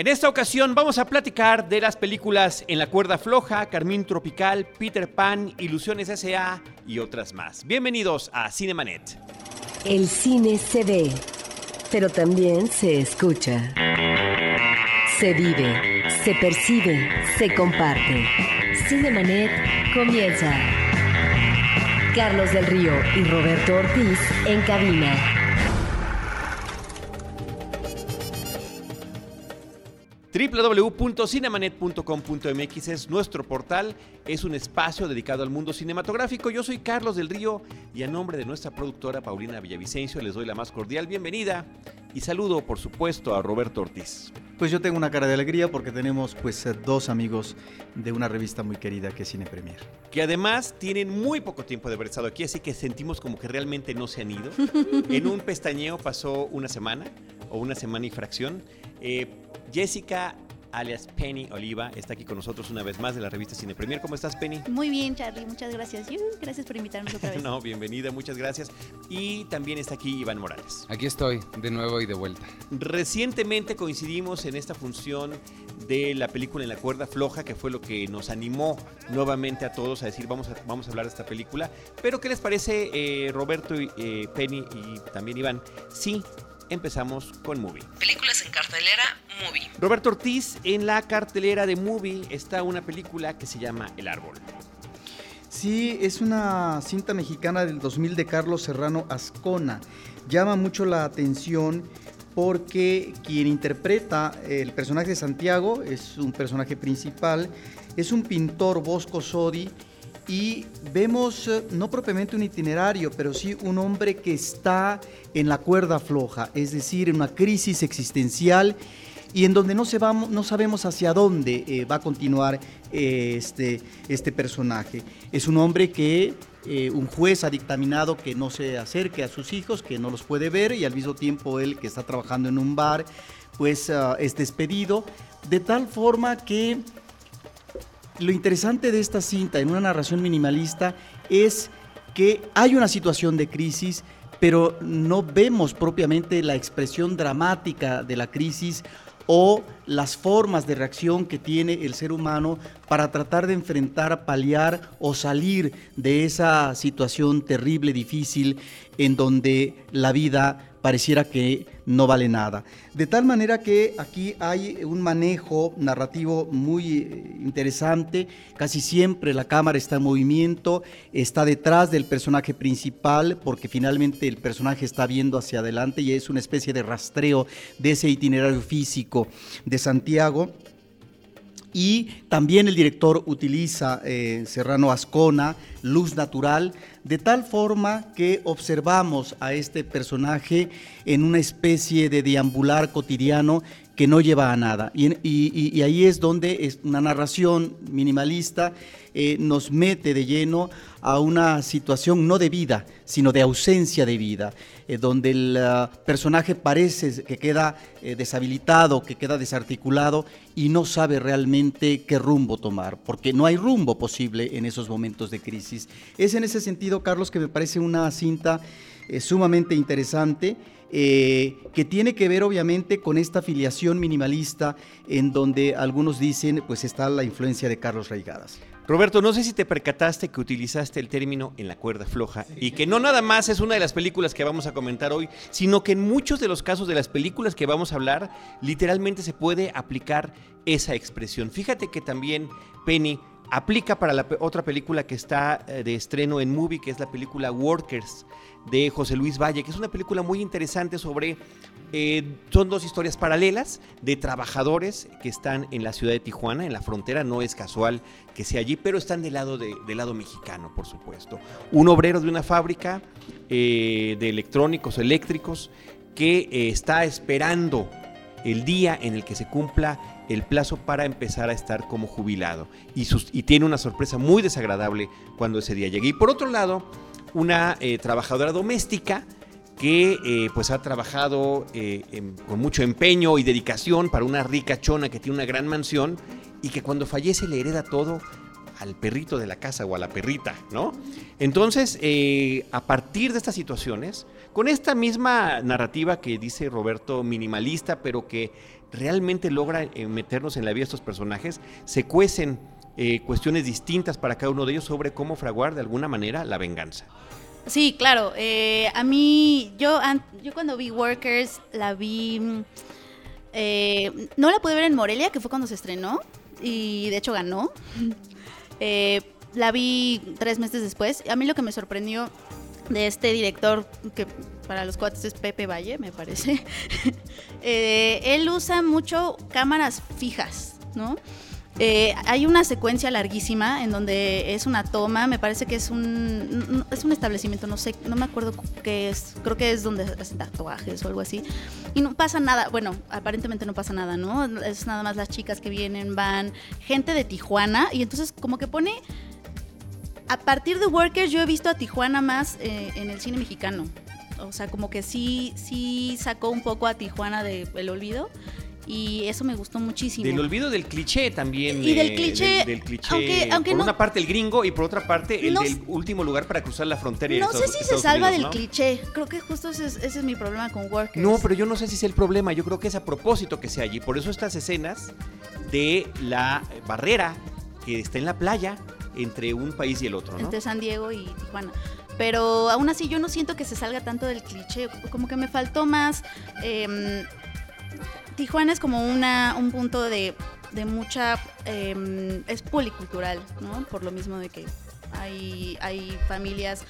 En esta ocasión vamos a platicar de las películas En la cuerda floja, Carmín Tropical, Peter Pan, Ilusiones S.A. y otras más. Bienvenidos a Cinemanet. El cine se ve, pero también se escucha. Se vive, se percibe, se comparte. Cinemanet comienza. Carlos del Río y Roberto Ortiz en cabina. www.cinemanet.com.mx es nuestro portal, es un espacio dedicado al mundo cinematográfico. Yo soy Carlos del Río y a nombre de nuestra productora Paulina Villavicencio les doy la más cordial bienvenida y saludo por supuesto a Roberto Ortiz. Pues yo tengo una cara de alegría porque tenemos pues eh, dos amigos de una revista muy querida que es Cine Premier. Que además tienen muy poco tiempo de haber estado aquí, así que sentimos como que realmente no se han ido. en un pestañeo pasó una semana o una semana y fracción. Eh, Jessica alias Penny Oliva está aquí con nosotros una vez más de la revista Cine Premier. ¿Cómo estás, Penny? Muy bien, Charlie, muchas gracias. Uh, gracias por invitarnos otra vez. no, bienvenida, muchas gracias. Y también está aquí Iván Morales. Aquí estoy, de nuevo y de vuelta. Recientemente coincidimos en esta función de la película En la cuerda floja, que fue lo que nos animó nuevamente a todos a decir vamos a, vamos a hablar de esta película. Pero ¿qué les parece, eh, Roberto, y, eh, Penny y también Iván? Sí, empezamos con Movie. Películas en cartelera, Movie. Roberto Ortiz, en la cartelera de Movie está una película que se llama El Árbol. Sí, es una cinta mexicana del 2000 de Carlos Serrano Ascona. Llama mucho la atención porque quien interpreta el personaje de Santiago es un personaje principal, es un pintor Bosco Sodi y vemos eh, no propiamente un itinerario, pero sí un hombre que está en la cuerda floja, es decir, en una crisis existencial y en donde no, se no sabemos hacia dónde eh, va a continuar eh, este, este personaje. Es un hombre que un juez ha dictaminado que no se acerque a sus hijos, que no los puede ver y al mismo tiempo él que está trabajando en un bar, pues ah, es despedido, de tal forma que lo interesante de esta cinta en una narración minimalista es que hay una situación de crisis, pero no vemos propiamente la expresión dramática de la crisis o las formas de reacción que tiene el ser humano para tratar de enfrentar, paliar o salir de esa situación terrible, difícil, en donde la vida pareciera que no vale nada. De tal manera que aquí hay un manejo narrativo muy eh, interesante, casi siempre la cámara está en movimiento, está detrás del personaje principal, porque finalmente el personaje está viendo hacia adelante y es una especie de rastreo de ese itinerario físico de Santiago. Y también el director utiliza eh, Serrano Ascona, luz natural, de tal forma que observamos a este personaje en una especie de deambular cotidiano que no lleva a nada. Y, ahí es donde es una narración minimalista eh, nos mete de lleno a una situación no de vida, sino de ausencia de vida, eh, donde el ah, personaje parece que queda eh, deshabilitado, que queda desarticulado y no sabe realmente qué rumbo tomar, porque no hay rumbo posible en esos momentos de crisis. Es en ese sentido, Carlos, que me parece una cinta sumamente interesante eh, que tiene que ver obviamente con esta afiliación minimalista en donde algunos dicen pues está la influencia de Carlos Raigadas. Roberto, no sé si te percataste que utilizaste el término en la cuerda floja y que no nada más es una de las películas que vamos a comentar hoy, sino que en muchos de los casos de las películas que vamos a hablar, literalmente se puede aplicar esa expresión. Fíjate que también Penny aplica para la otra película que está eh, de estreno en Movie, que es la película Workers de José Luis Valle, que es una película muy interesante sobre... Eh, son dos historias paralelas de trabajadores que están en la ciudad de Tijuana, en la frontera, no es casual que sea allí, pero están del lado, de, del lado mexicano, por supuesto. Un obrero de una fábrica eh, de electrónicos, eléctricos, que está esperando el día en el que se cumpla el plazo para empezar a estar como jubilado. Y, y tiene una sorpresa muy desagradable cuando ese día llegue. Y por otro lado, una eh, trabajadora doméstica que eh, pues ha trabajado eh, con mucho empeño y dedicación para una rica chona que tiene una gran mansión y que cuando fallece le hereda todo al perrito de la casa o a la perrita, ¿no? Entonces, a partir de estas situaciones, con esta misma narrativa que dice Roberto minimalista, pero que realmente logra eh, meternos en la vida de estos personajes, se cuecen eh, cuestiones distintas para cada uno de ellos sobre cómo fraguar de alguna manera la venganza. Sí, claro. eh, a mí, yo, yo cuando vi Workers, la vi... mm, eh, no la pude ver en Morelia, que fue cuando se estrenó, y de hecho ganó. Eh, la vi tres meses después. A mí lo que me sorprendió de este director, que para los cuates es Pepe Valle, me parece, eh, él usa mucho cámaras fijas, ¿no? Eh, hay una secuencia larguísima en donde es una toma, me parece que es un es un establecimiento, no sé, no me acuerdo qué es, creo que es donde hacen tatuajes o algo así. Y no pasa nada, bueno, aparentemente no pasa nada, ¿no? Es nada más las chicas que vienen, van, gente de Tijuana, y entonces como que pone a partir de Workers yo he visto a Tijuana más eh, en el cine mexicano. O sea, como que sí, sí sacó un poco a Tijuana del olvido. Y eso me gustó muchísimo. Del olvido del cliché también. Y del eh, cliché, Del, del cliché. aunque- aunque por no- una parte el gringo y por otra parte el No del último lugar para cruzar la frontera. No sé Estados- si se salva Unidos, del ¿no? cliché. Creo que justo ese es, ese es mi problema con Workers. No, pero yo no sé si es el problema. Yo creo que es a propósito que sea allí. Por eso estas escenas de la barrera que está en la playa entre un país y el otro, ¿no? Entre San Diego y Tijuana. Pero aún así yo no siento que se salga tanto del cliché. Como que me faltó más. em, Tijuana es como una, un punto de, de mucha. em, es policultural, ¿no? Por lo mismo de que hay, hay familias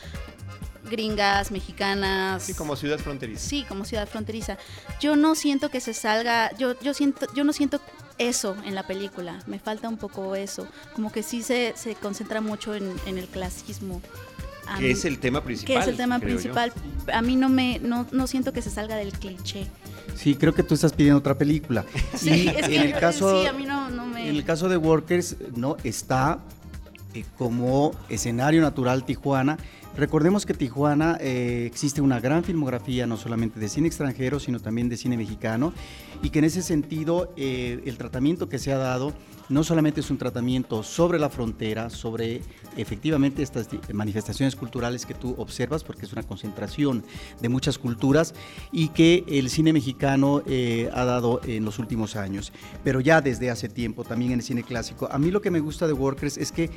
gringas, mexicanas. Sí, como ciudad fronteriza. Sí, como ciudad fronteriza. Yo no siento que se salga, yo, yo siento, yo no siento eso en la película. Me falta un poco eso. Como que sí se, se concentra mucho en, en el clasismo. A Que mí- es el tema principal. que es el tema yo. principal. A mí no me, no, no siento que se salga del cliché. Sí, creo que tú estás pidiendo otra película. Sí, y es que en el caso, sí, a mí no, no me. en el caso de Workers, no está eh, como escenario natural Tijuana. Recordemos que Tijuana eh, existe una gran filmografía, no solamente de cine extranjero, sino también de cine mexicano, y que en ese sentido eh, el tratamiento que se ha dado no solamente es un tratamiento sobre la frontera, sobre efectivamente estas manifestaciones culturales que tú observas, porque es una concentración de muchas culturas y que el cine mexicano eh, ha dado en los últimos años, pero ya desde hace tiempo también en el cine clásico. A mí lo que me gusta de Workers es que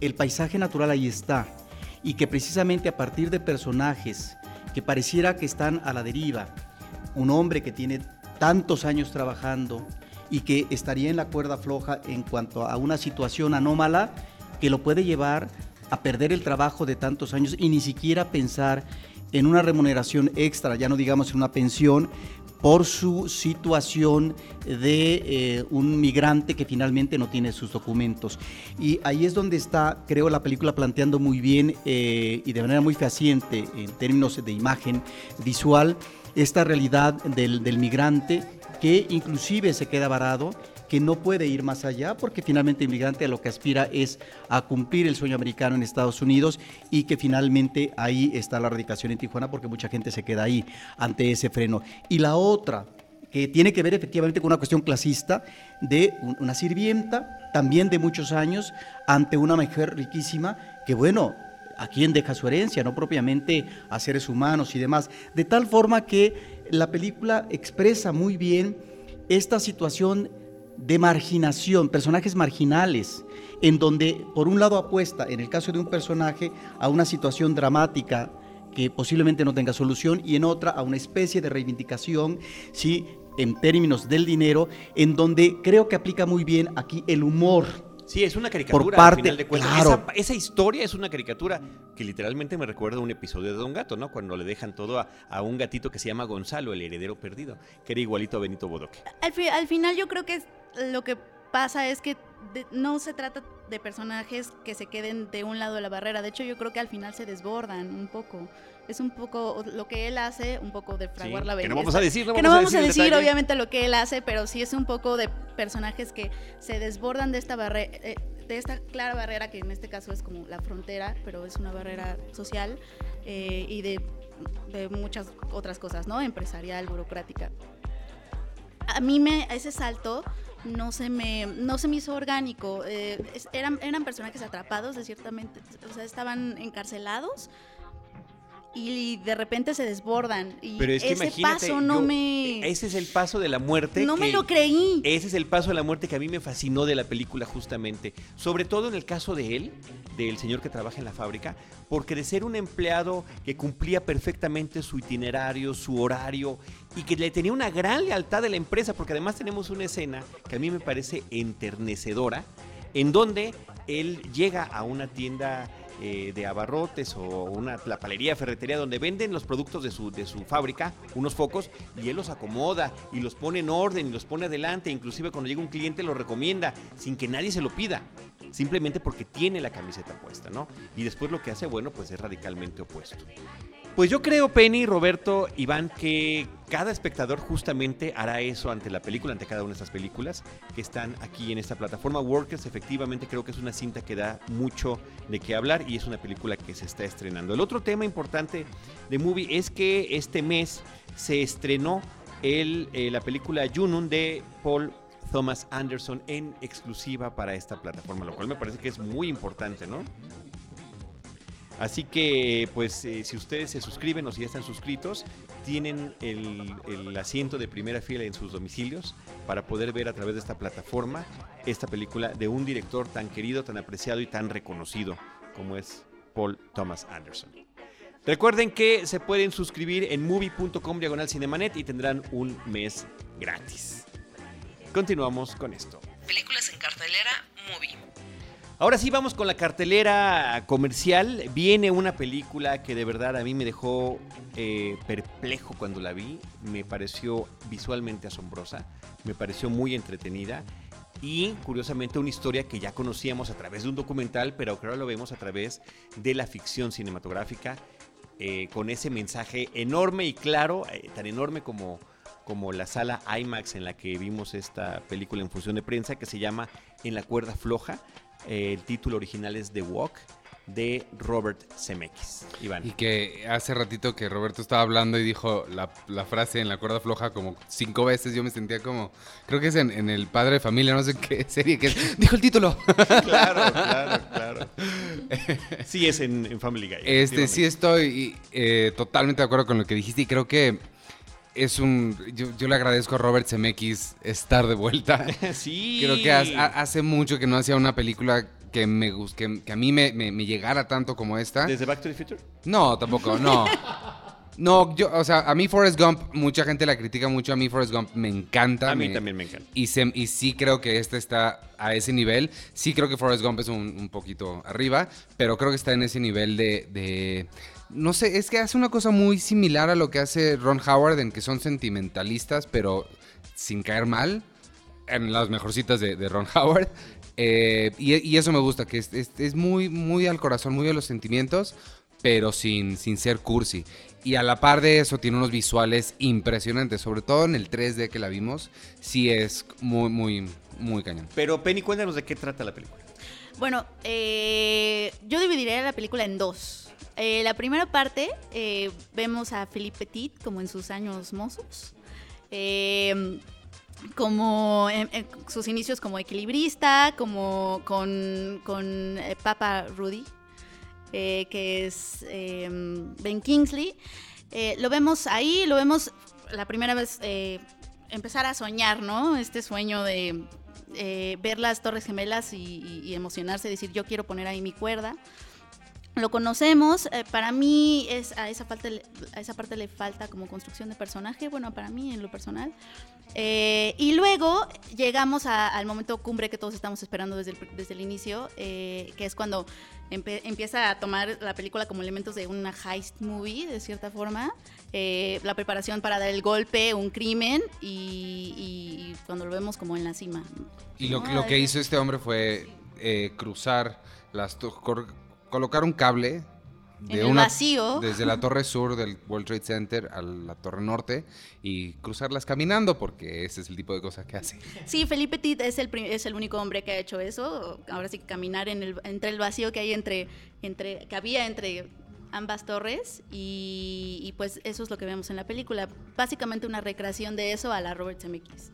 el paisaje natural ahí está y que precisamente a partir de personajes que pareciera que están a la deriva, un hombre que tiene tantos años trabajando y que estaría en la cuerda floja en cuanto a una situación anómala que lo puede llevar a perder el trabajo de tantos años y ni siquiera pensar en una remuneración extra, ya no digamos en una pensión, por su situación de eh, un migrante que finalmente no tiene sus documentos. Y ahí es donde está, creo, la película planteando muy bien eh, y de manera muy fehaciente en términos de imagen visual esta realidad del, del migrante que inclusive se queda varado que no puede ir más allá porque finalmente el migrante a lo que aspira es a cumplir el sueño americano en Estados Unidos y que finalmente ahí está la radicación en Tijuana porque mucha gente se queda ahí ante ese freno. Y la otra, que tiene que ver efectivamente con una cuestión clasista de un- una sirvienta, también de muchos años, ante una mujer riquísima, que bueno, a quién deja su herencia, no propiamente a seres humanos y demás, de tal forma que la película expresa muy bien esta situación de marginación, personajes marginales, en donde por un lado apuesta, en el caso de un personaje, a una situación dramática que posiblemente no tenga solución y en otra a una especie de reivindicación, sí, en términos del dinero, en donde creo que aplica muy bien aquí el humor. Sí, es una caricatura Por parte- al final de cuentas. claro. Esa, esa historia es una caricatura que literalmente me recuerda a un episodio de Don Gato, ¿no? Cuando le dejan todo a, a un gatito que se llama Gonzalo, el heredero perdido, que era igualito a Benito Bodoque. Al, fi- al final yo creo que es- lo que pasa es que de- no se trata de personajes que se queden de un lado de la barrera. De hecho, yo creo que al final se desbordan un poco. Es un poco lo que él hace, un poco de fraguar Sí, la que no belleza. vamos a decir, no que no vamos a vamos a decir obviamente, lo que él hace, pero sí es un poco de personajes que se desbordan de esta barrera, de esta clara barrera que en este caso es como la frontera, pero es una barrera social eh, y de, de muchas otras cosas, ¿no? Empresarial, burocrática. A mí me ese salto no se me no se me hizo orgánico. eh, eran eran personajes atrapados de ciertamente, o sea, estaban encarcelados y de repente se desbordan. Y Pero es que ese paso no yo- me. Ese es el paso de la muerte. no me lo creí. Ese es el paso de la muerte que a mí me fascinó de la película justamente. Sobre todo en el caso de él, del señor que trabaja en la fábrica, porque de ser un empleado que cumplía perfectamente su itinerario, su horario, y que le tenía una gran lealtad de la empresa, porque además tenemos una escena que a mí me parece enternecedora, en donde él llega a una tienda eh, de abarrotes o una la palería, ferretería, donde venden los productos de su, de su fábrica, unos focos, y él los acomoda y los pone en orden y los pone adelante. Inclusive cuando llega un cliente los recomienda sin que nadie se lo pida. Simplemente porque tiene la camiseta puesta, ¿no? Y después lo que hace, bueno, pues es radicalmente opuesto. Pues yo creo, Penny, Roberto, Iván, que cada espectador justamente hará eso ante la película, ante cada una de estas películas que están aquí en esta plataforma. Workers, efectivamente, creo que es una cinta que da mucho de qué hablar y es una película que se está estrenando. El otro tema importante de Movie es que este mes se estrenó eh, la película Junun de Paul Thomas Anderson en exclusiva para esta plataforma, lo cual me parece que es muy importante, ¿no? Así que, pues, eh, si ustedes se suscriben o si ya están suscritos, tienen el, el asiento de primera fila en sus domicilios para poder ver a través de esta plataforma esta película de un director tan querido, tan apreciado y tan reconocido como es Paul Thomas Anderson. Recuerden que se pueden suscribir en movie.com diagonal cinemanet y tendrán un mes gratis. Continuamos con esto. Películas en cartelera, movie. Ahora sí vamos con la cartelera comercial. Viene una película que de verdad a mí me dejó eh, perplejo cuando la vi. Me pareció visualmente asombrosa, me pareció muy entretenida y curiosamente una historia que ya conocíamos a través de un documental, pero que ahora lo vemos a través de la ficción cinematográfica eh, con ese mensaje enorme y claro, eh, tan enorme como como la sala IMAX en la que vimos esta película en función de prensa que se llama En la cuerda floja. Eh, el título original es The Walk de Robert Zemeckis. Iván. Y que hace ratito que Roberto estaba hablando y dijo la, la frase en la cuerda floja como cinco veces, yo me sentía como, creo que es en, en El Padre de Familia, no sé qué serie, que es, dijo el título. claro, claro, claro. Sí, es en, en Family Guy. Este, sí estoy eh, totalmente de acuerdo con lo que dijiste y creo que es un, yo, yo le agradezco a Robert Zemeckis estar de vuelta. sí. Creo que hace, hace mucho que no hacía una película que me que, que a mí me, me- me llegara tanto como esta. ¿Desde Back to the Future? No, tampoco, no. No, yo, o sea, a mí Forrest Gump, mucha gente la critica mucho, a mí Forrest Gump me encanta. A mí me- también me encanta. Y, se- y sí creo que este está a ese nivel. Sí creo que Forrest Gump es un, un poquito arriba, pero creo que está en ese nivel de, de- No sé, es que hace una cosa muy similar a lo que hace Ron Howard, en que son sentimentalistas, pero sin caer mal. En las mejorcitas de, de Ron Howard. Eh, y, y eso me gusta, que es, es- es muy, muy al corazón, muy a los sentimientos, pero sin, sin ser cursi. Y a la par de eso tiene unos visuales impresionantes, sobre todo en el 3D que la vimos, sí es muy, muy, muy cañón. Pero Penny, cuéntanos de qué trata la película. Bueno, eh, yo dividiré la película en dos. Eh, la primera parte eh, vemos a Philippe Petit como en sus años mozos. Eh, como en, en sus inicios como equilibrista, como con, con eh, Papa Rudy, eh, que es eh, Ben Kingsley. Eh, lo vemos ahí, lo vemos la primera vez eh, empezar a soñar, ¿no? Este sueño de eh, ver las Torres Gemelas y, y- y emocionarse, decir yo quiero poner ahí mi cuerda. Lo conocemos, eh, para mí es, a, esa parte, le- a esa parte le falta como construcción de personaje, bueno, para mí en lo personal. Eh, y luego llegamos a- al momento cumbre que todos estamos esperando desde el, desde el inicio, eh, que es cuando empieza a tomar la película como elementos de una heist movie, de cierta forma. La preparación para dar el golpe, un crimen, y, y cuando lo vemos como en la cima. Y lo, lo que hizo este hombre fue cruzar las... colocar un cable En el vacío. desde la torre sur del World Trade Center a la torre norte y cruzarlas caminando porque ese es el tipo de cosas que hace. Sí, Felipe Tit es el, es el único hombre que ha hecho eso. Ahora sí que caminar en el, entre el vacío que hay entre, entre, que había entre ambas torres y, y pues eso es lo que vemos en la película. Básicamente una recreación de eso a la Robert Zemeckis.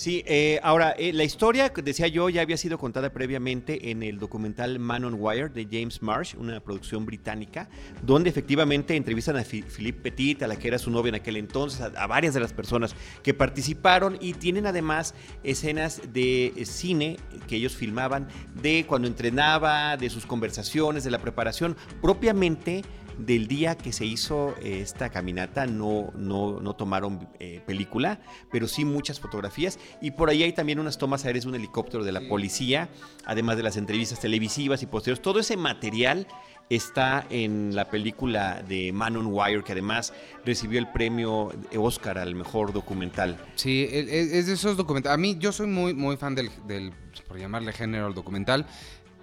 Sí, eh, ahora, eh, la historia, decía yo, ya había sido contada previamente en el documental Man on Wire de James Marsh, una producción británica, donde efectivamente entrevistan a Philippe Petit, a la que era su novia en aquel entonces, a, a varias de las personas que participaron y tienen además escenas de eh, cine que ellos filmaban de cuando entrenaba, de sus conversaciones, de la preparación, propiamente del día que se hizo eh, esta caminata no, no, no tomaron eh, película, pero sí muchas fotografías. Y por ahí hay también unas tomas aéreas de un helicóptero de la policía, además de las entrevistas televisivas y posteriores. Todo ese material está en la película de Man on Wire, que además recibió el premio Oscar al mejor documental. Sí, e- e- es de esos documentales. A mí, yo soy muy, muy fan del, del, por llamarle género al documental.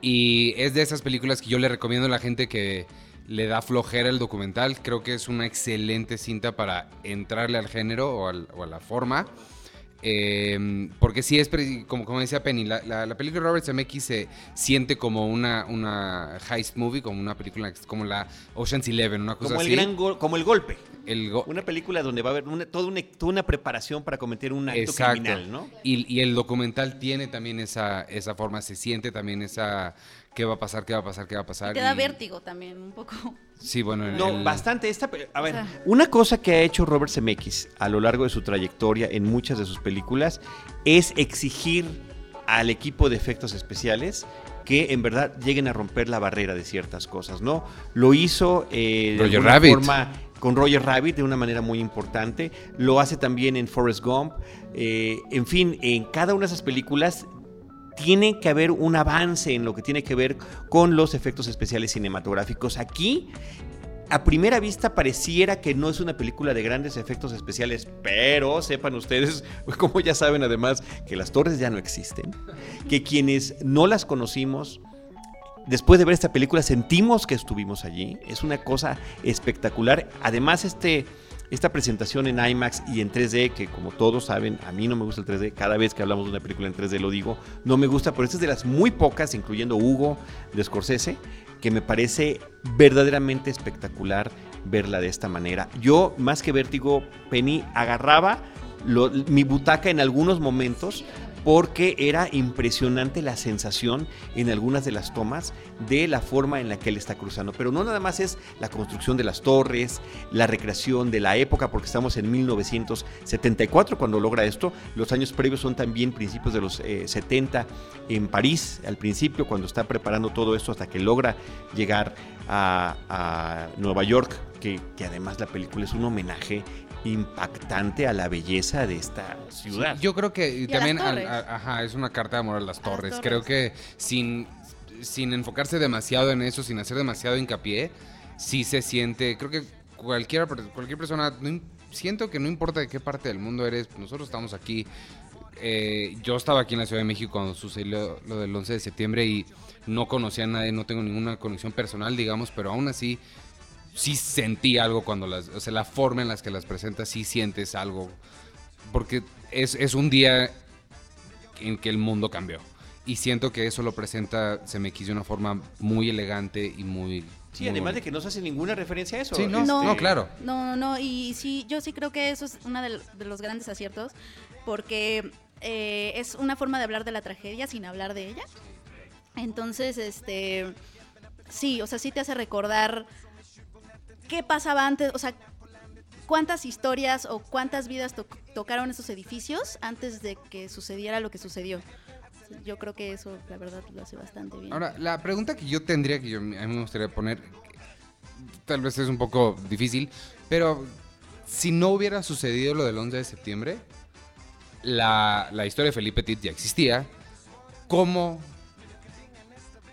Y es de esas películas que yo le recomiendo a la gente que le da flojera el documental. Creo que es una excelente cinta para entrarle al género o, al- o a la forma. Eh, porque sí es, como, como decía Penny, la, la- la película de Robert Zemeckis se siente como una, una heist movie, como una película como la Ocean's Eleven, una cosa Como el, así. gran gol- como el golpe. El go- Una película donde va a haber una- toda, una, toda una preparación para cometer un acto Exacto. criminal, ¿no? Y, y el documental tiene también esa, esa forma, se siente también esa qué va a pasar, qué va a pasar, qué va a pasar. Te da y- vértigo también, un poco. Sí, bueno, el- No, el- bastante. Esta, a ver, O sea- una cosa que ha hecho Robert Zemeckis a lo largo de su trayectoria en muchas de sus películas es exigir al equipo de efectos especiales que en verdad lleguen a romper la barrera de ciertas cosas, ¿no? Lo hizo eh, de Roger alguna Rabbit. forma con Roger Rabbit de una manera muy importante. Lo hace también en Forrest Gump. Eh, en fin, en cada una de esas películas tiene que haber un avance en lo que tiene que ver con los efectos especiales cinematográficos. Aquí, a primera vista, pareciera que no es una película de grandes efectos especiales, pero sepan ustedes, como ya saben además, que las torres ya no existen, que quienes no las conocimos, después de ver esta película sentimos que estuvimos allí. Es una cosa espectacular. Además, este, esta presentación en IMAX y en 3D, que como todos saben, a mí no me gusta el 3D. Cada vez que hablamos de una película en 3D lo digo, no me gusta, pero esta es de las muy pocas, incluyendo Hugo de Scorsese, que me parece verdaderamente espectacular verla de esta manera. Yo, más que vértigo, Penny, agarraba mi butaca en algunos momentos porque era impresionante la sensación en algunas de las tomas de la forma en la que él está cruzando. Pero no nada más es la construcción de las torres, la recreación de la época, porque estamos en 1974 cuando logra esto. Los años previos son también principios de los eh, 70 en París, al principio, cuando está preparando todo esto hasta que logra llegar a, Nueva York, que además la película es un homenaje impactante a la belleza de esta ciudad. Sí, yo creo que a también a- ajá, es una carta de amor a las A las torres. Creo que sin, sin enfocarse demasiado en eso, sin hacer demasiado hincapié, sí se siente, creo que cualquier, cualquier persona, no siento que no importa de qué parte del mundo eres, nosotros estamos aquí. eh, yo estaba aquí en la Ciudad de México cuando sucedió lo del 11 de septiembre y no conocía a nadie, no tengo ninguna conexión personal, digamos, pero aún así sí sentí algo cuando las, o sea, la forma en las que las presentas, sí sientes algo, porque es, es un día en que el mundo cambió. Y siento que eso lo presenta, se me quiso de una forma muy elegante y muy... Sí, muy además de que no se hace ninguna referencia a eso. Sí, no, Este, no, claro. No, no, no, y sí, yo sí creo que eso es uno de, de los grandes aciertos, porque eh, es una forma de hablar de la tragedia sin hablar de ella. Entonces, este, sí, o sea, sí te hace recordar qué pasaba antes, o sea, cuántas historias o cuántas vidas to- tocaron esos edificios antes de que sucediera lo que sucedió. Yo creo que eso, la verdad, lo hace bastante bien. Ahora, la pregunta que yo tendría, que yo, a mí me gustaría poner, tal vez es un poco difícil, pero si no hubiera sucedido lo del 11 de septiembre, la, la historia de Felipe Petit ya existía, ¿cómo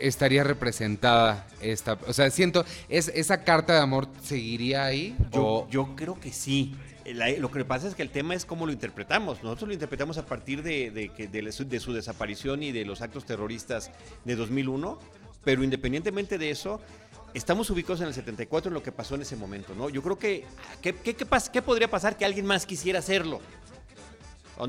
estaría representada esta? O sea, siento, es, ¿esa carta de amor seguiría ahí? Yo, o- yo creo que sí. La- lo que pasa es que el tema es cómo lo interpretamos. Nosotros lo interpretamos a partir de, de que- de su, de su desaparición y de los actos terroristas de 2001, pero independientemente de eso, estamos ubicados en el 74 en lo que pasó en ese momento, ¿no? Yo creo que, ¿qué, qué, qué podría pasar que alguien más quisiera hacerlo?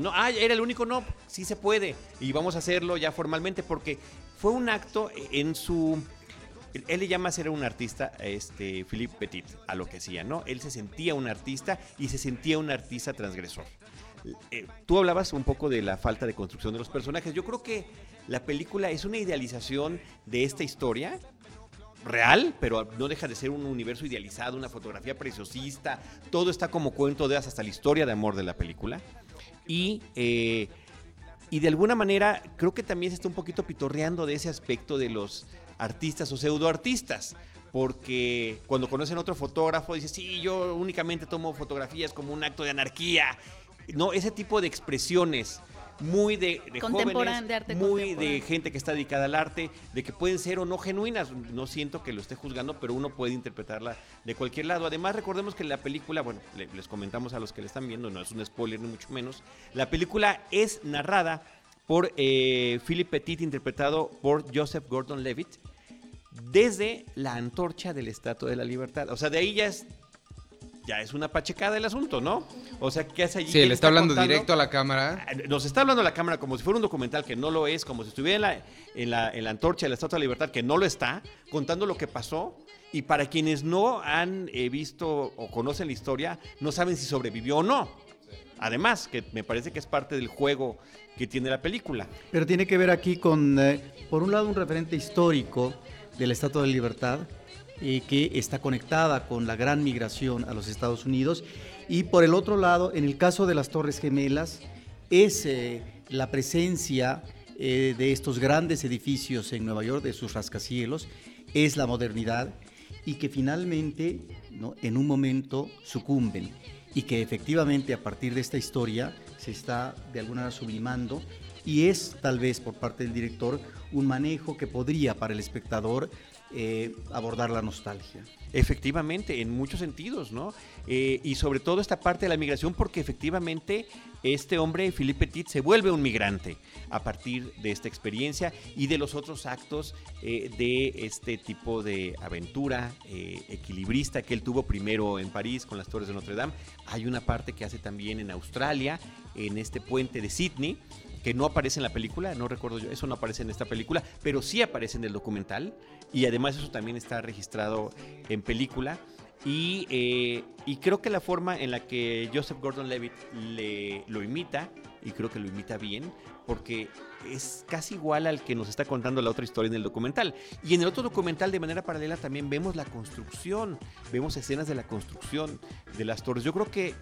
No, ah, era el único, no, sí se puede. Y vamos a hacerlo ya formalmente porque fue un acto en su... Él le llama ser un artista, este, Philippe Petit, a lo que hacía, ¿no? Él se sentía un artista y se sentía un artista transgresor. eh, tú hablabas un poco de la falta de construcción de los personajes. Yo creo que la película es una idealización de esta historia real, pero no deja de ser un universo idealizado, una fotografía preciosista, todo está como cuento de hasta la historia de amor de la película. Y, eh, y de alguna manera creo que también se está un poquito pitorreando de ese aspecto de los artistas o pseudoartistas, porque cuando conocen a otro fotógrafo dice, sí, yo únicamente tomo fotografías como un acto de anarquía. No, ese tipo de expresiones muy de, de jóvenes, de arte muy de gente que está dedicada al arte, de que pueden ser o no genuinas. No siento que lo esté juzgando, pero uno puede interpretarla de cualquier lado. Además, recordemos que la película, bueno, le- les comentamos a los que la están viendo, no es un spoiler ni mucho menos, la película es narrada por eh, Philip Petit, interpretado por Joseph Gordon-Levitt, desde la antorcha del Estatua de la Libertad. O sea, de ahí ya es, ya es una pachecada el asunto, ¿no? O sea, ¿qué hace allí? Sí, ¿Quién le está hablando contando? directo a la cámara. Ah, Nos está hablando la cámara como si fuera un documental que no lo es, como si estuviera en la, en la, en la antorcha de la Estatua de la Libertad que no lo está, contando lo que pasó. Y para quienes no han eh, visto o conocen la historia, no saben si sobrevivió o no. Además, que me parece que es parte del juego que tiene la película. Pero tiene que ver aquí con, eh, por un lado, un referente histórico de la Estatua de la Libertad, eh, que está conectada con la gran migración a los Estados Unidos. Y por el otro lado, en el caso de las Torres Gemelas, es eh, la presencia eh, de estos grandes edificios en Nueva York, de sus rascacielos, es la modernidad y que finalmente, ¿no? en un momento, sucumben y que efectivamente a partir de esta historia se está de alguna manera sublimando y es tal vez por parte del director un manejo que podría para el espectador eh, abordar la nostalgia. Efectivamente, en muchos sentidos, ¿no? Eh, y sobre todo esta parte de la migración, porque efectivamente este hombre, Philippe Petit, se vuelve un migrante a partir de esta experiencia y de los otros actos eh, de este tipo de aventura equilibrista que él tuvo primero en París con las Torres de Notre Dame. Hay una parte que hace también en Australia, en este puente de Sydney, que no aparece en la película, no recuerdo yo, eso no aparece en esta película, pero sí aparece en el documental y además eso también está registrado en película. Y, eh, y creo que la forma en la que Joseph Gordon-Levitt le, lo imita, y creo que lo imita bien, porque es casi igual al que nos está contando la otra historia en el documental. Y en el otro documental, de manera paralela, también vemos la construcción, vemos escenas de la construcción de las torres. Yo creo que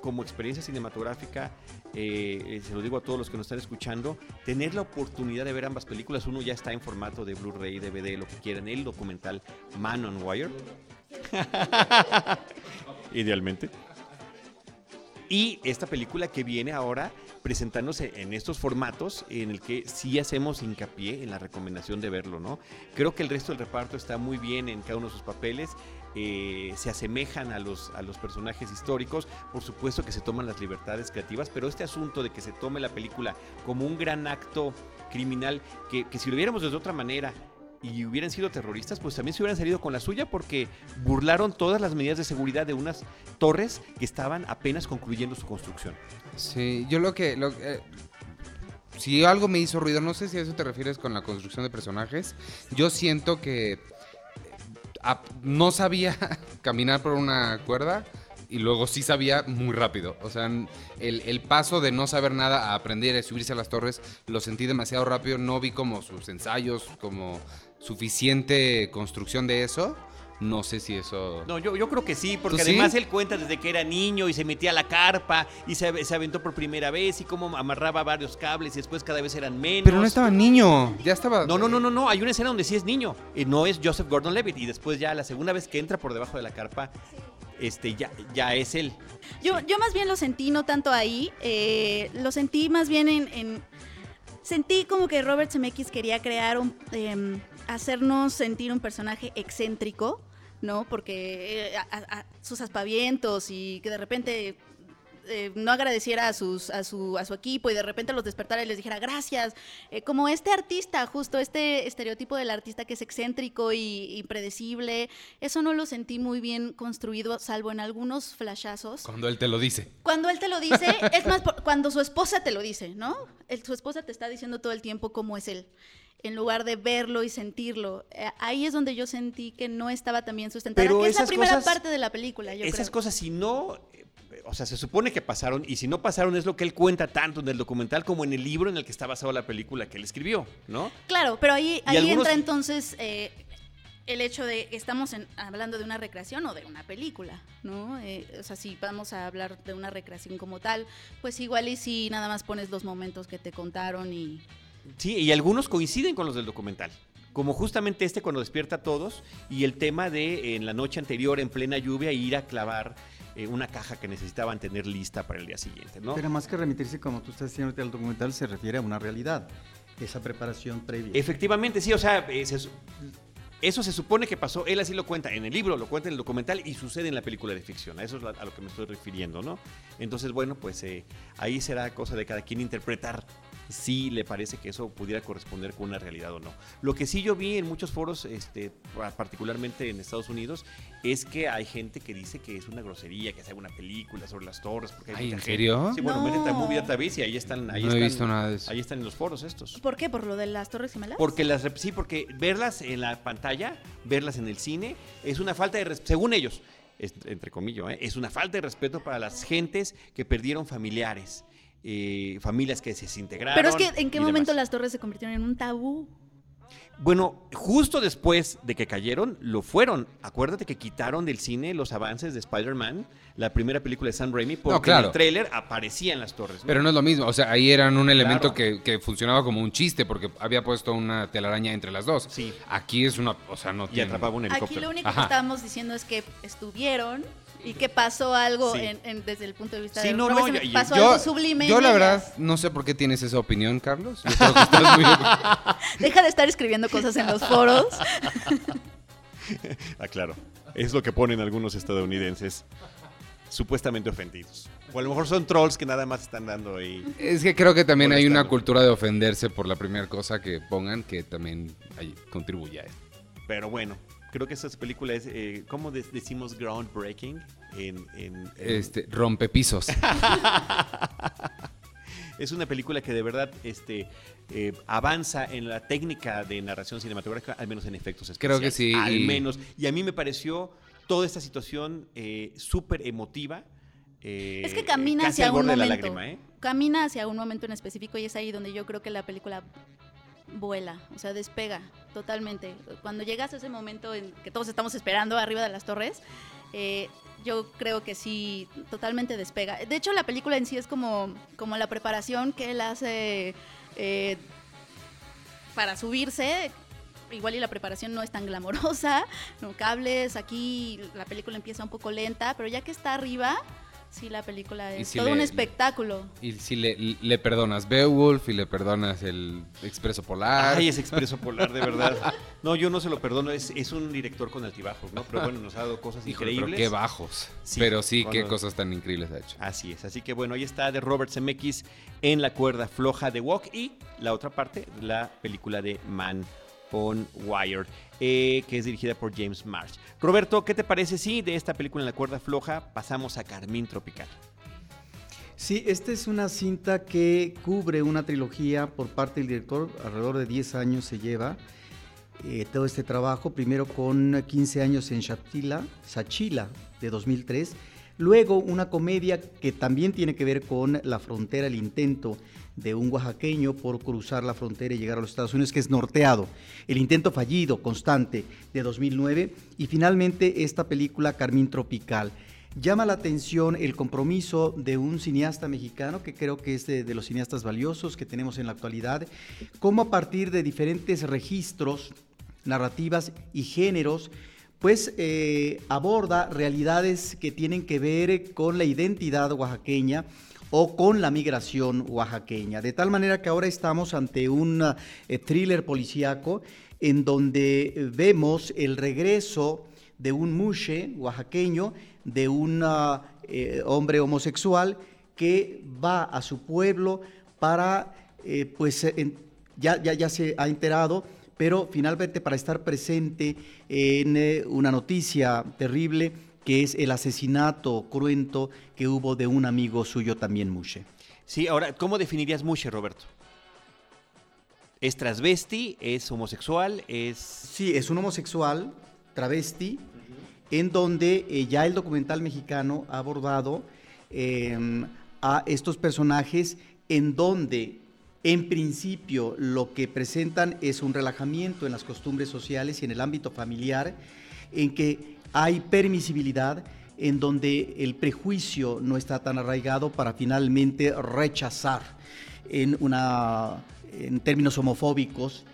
como experiencia cinematográfica, eh, eh, se lo digo a todos los que nos están escuchando, tener la oportunidad de ver ambas películas, uno ya está en formato de Blu-ray, DVD, lo que quieran, el documental Man on Wire. Idealmente. Y esta película que viene ahora presentándose en estos formatos en el que sí hacemos hincapié en la recomendación de verlo, ¿no? Creo que el resto del reparto está muy bien en cada uno de sus papeles, eh, se asemejan a los, a los personajes históricos, por supuesto que se toman las libertades creativas, pero este asunto de que se tome la película como un gran acto criminal, que, que si lo viéramos de otra manera y hubieran sido terroristas, pues también se hubieran salido con la suya porque burlaron todas las medidas de seguridad de unas torres que estaban apenas concluyendo su construcción. Sí, yo lo que... Lo, eh, si algo me hizo ruido, no sé si a eso te refieres con la construcción de personajes, yo siento que eh, no sabía caminar por una cuerda y luego sí sabía muy rápido. O sea, el, el paso de no saber nada a aprender a subirse a las torres lo sentí demasiado rápido. No vi como sus ensayos, como suficiente construcción de eso. No sé si eso... No, yo, yo creo que sí, porque además él cuenta desde que era niño y se metía a la carpa y se, se aventó por primera vez y cómo amarraba varios cables y después cada vez eran menos. Pero no estaba niño, ya estaba... No, no, no, no, no, hay una escena donde sí es niño, y no es Joseph Gordon-Levitt y después ya la segunda vez que entra por debajo de la carpa, este ya, ya es él. Yo, yo más bien lo sentí no tanto ahí, eh, lo sentí más bien en, en- Sentí como que Robert Zemeckis quería crear un... em, hacernos sentir un personaje excéntrico, ¿no? Porque eh, sus aspavientos y que de repente... eh, no agradeciera a, sus, a, su, a su equipo y de repente los despertara y les dijera gracias. Eh, como este artista, justo este estereotipo del artista que es excéntrico y impredecible, eso no lo sentí muy bien construido, salvo en algunos flashazos. Cuando él te lo dice. Cuando él te lo dice, es más, por- cuando su esposa te lo dice, ¿no? El- su esposa te está diciendo todo el tiempo cómo es él, en lugar de verlo y sentirlo. Eh, ahí es donde yo sentí que no estaba tan bien sustentada, Pero que es la esas primera cosas- parte de la película, yo Esas creo. cosas, si no, o sea, se supone que pasaron, y si no pasaron es lo que él cuenta tanto en el documental como en el libro en el que está basado la película que él escribió, ¿no? Claro, pero ahí, ahí algunos- entra entonces eh, el hecho de que estamos en- hablando de una recreación o de una película, ¿no? Eh, o sea, si vamos a hablar de una recreación como tal, pues igual y si nada más pones los momentos que te contaron y... Sí, y algunos coinciden con los del documental. Como justamente este cuando despierta a todos y el tema de en la noche anterior en plena lluvia ir a clavar eh, una caja que necesitaban tener lista para el día siguiente, ¿no? Pero más que remitirse, como tú estás diciendo al documental, se refiere a una realidad, esa preparación previa. Efectivamente, sí, o sea, eh, se eso se supone que pasó, él así lo cuenta en el libro, lo cuenta en el documental y sucede en la película de ficción, a eso es a lo que me estoy refiriendo, ¿no? Entonces, bueno, pues eh, ahí será cosa de cada quien interpretar si le parece que eso pudiera corresponder con una realidad o no. Lo que sí yo vi en muchos foros, este, pa- particularmente en Estados Unidos, es que hay gente que dice que es una grosería, que se haga una película sobre las torres. Porque hay ¿en gente- serio? Sí, bueno, No. Movie Database y ahí están, ahí No he visto nada de eso. Ahí están en los foros estos. ¿Por qué? ¿Por lo de las Torres Gemelas? Porque las sí, porque verlas en la pantalla, verlas en el cine, es una falta de respeto, según ellos, es- entre comillas, ¿eh? es una falta de respeto para las gentes que perdieron familiares, eh, familias que se desintegraron. Pero es que ¿en qué momento demás. las torres se convirtieron en un tabú? Bueno, justo después de que cayeron, lo fueron. Acuérdate que quitaron del cine los avances de Spider-Man, la primera película de Sam Raimi, porque claro. en el tráiler aparecían las torres. ¿no? Pero no es lo mismo, o sea, ahí eran un elemento Claro. que, que funcionaba como un chiste porque había puesto una telaraña entre las dos. Sí. Aquí es una, o sea, no y tiene... atrapaba un Aquí lo único Ajá. que estábamos diciendo es que estuvieron y que pasó algo Sí. en- en- desde el punto de vista Sí, de no, no, yo- pasó Yo, algo sublime. yo la verdad no sé por qué tienes esa opinión, Carlos. Yo creo que estás muy... Deja de estar escribiendo cosas en los foros. Ah, claro. Es lo que ponen algunos estadounidenses supuestamente ofendidos. O a lo mejor son trolls que nada más están dando ahí. Es que creo que también hay una cultura de ofenderse por la primera cosa que pongan que también ahí contribuye a esto. Pero bueno, creo que esta película es, eh, ¿cómo de- decimos groundbreaking? En, en- en- Este, rompepisos. Es una película que de verdad este, eh, avanza en la técnica de narración cinematográfica, al menos en efectos Creo especiales. que sí, Al y- menos. Y a mí me pareció toda esta situación eh, súper emotiva. eh, Es que camina casi hacia al un borde de la momento. lágrima, ¿eh? Camina hacia un momento en específico y es ahí donde yo creo que la película vuela, o sea, despega totalmente. Cuando llegas a ese momento en que todos estamos esperando arriba de las torres, eh, yo creo que sí, totalmente despega. De hecho, la película en sí es como, como la preparación que él hace eh, para subirse. Igual y la preparación no es tan glamorosa, no cables, aquí la película empieza un poco lenta, pero ya que está arriba, sí la película es si todo le- un espectáculo. Y si le, le perdonas Beowulf y le perdonas el Expreso Polar. Ay, ese expreso polar, de verdad. No, yo no se lo perdono, es, es un director con altibajos, ¿no? Pero bueno, nos ha dado cosas Híjole, increíbles. pero qué bajos. Sí, pero sí, qué cosas tan increíbles ha hecho. Así es, así que bueno, ahí está de Robert Zemeckis en la cuerda floja de Walk y la otra parte, la película de Man on Wire, eh, que es dirigida por James Marsh. Roberto, ¿qué te parece si de esta película en la cuerda floja pasamos a Carmín Tropical? Sí, esta es una cinta que cubre una trilogía por parte del director, alrededor de 10 años se lleva eh, todo este trabajo, primero con 15 años en Shatila, Sachila de 2003, luego una comedia que también tiene que ver con la frontera, el intento de un oaxaqueño por cruzar la frontera y llegar a los Estados Unidos, que es norteado, el intento fallido, constante, de 2009, y finalmente esta película Carmín Tropical. Llama la atención el compromiso de un cineasta mexicano, que creo que es de, de los cineastas valiosos que tenemos en la actualidad, cómo a partir de diferentes registros, narrativas y géneros, pues eh, aborda realidades que tienen que ver con la identidad oaxaqueña o con la migración oaxaqueña. De tal manera que ahora estamos ante un eh, thriller policíaco en donde eh, vemos el regreso de un mushe oaxaqueño, de un ah, eh, hombre homosexual que va a su pueblo para, pues, ya, ya, ya se ha enterado, pero finalmente para estar presente en una noticia terrible que es el asesinato cruento que hubo de un amigo suyo también, Mushe. Sí, ahora, ¿cómo definirías Mushe, Roberto? ¿Es transvesti? ¿Es homosexual? ¿Es...? Sí, es un homosexual, travesti, en donde eh, ya el documental mexicano ha abordado eh, a estos personajes en donde en principio lo que presentan es un relajamiento en las costumbres sociales y en el ámbito familiar, en que hay permisibilidad, en donde el prejuicio no está tan arraigado para finalmente rechazar en, una, en términos homofóbicos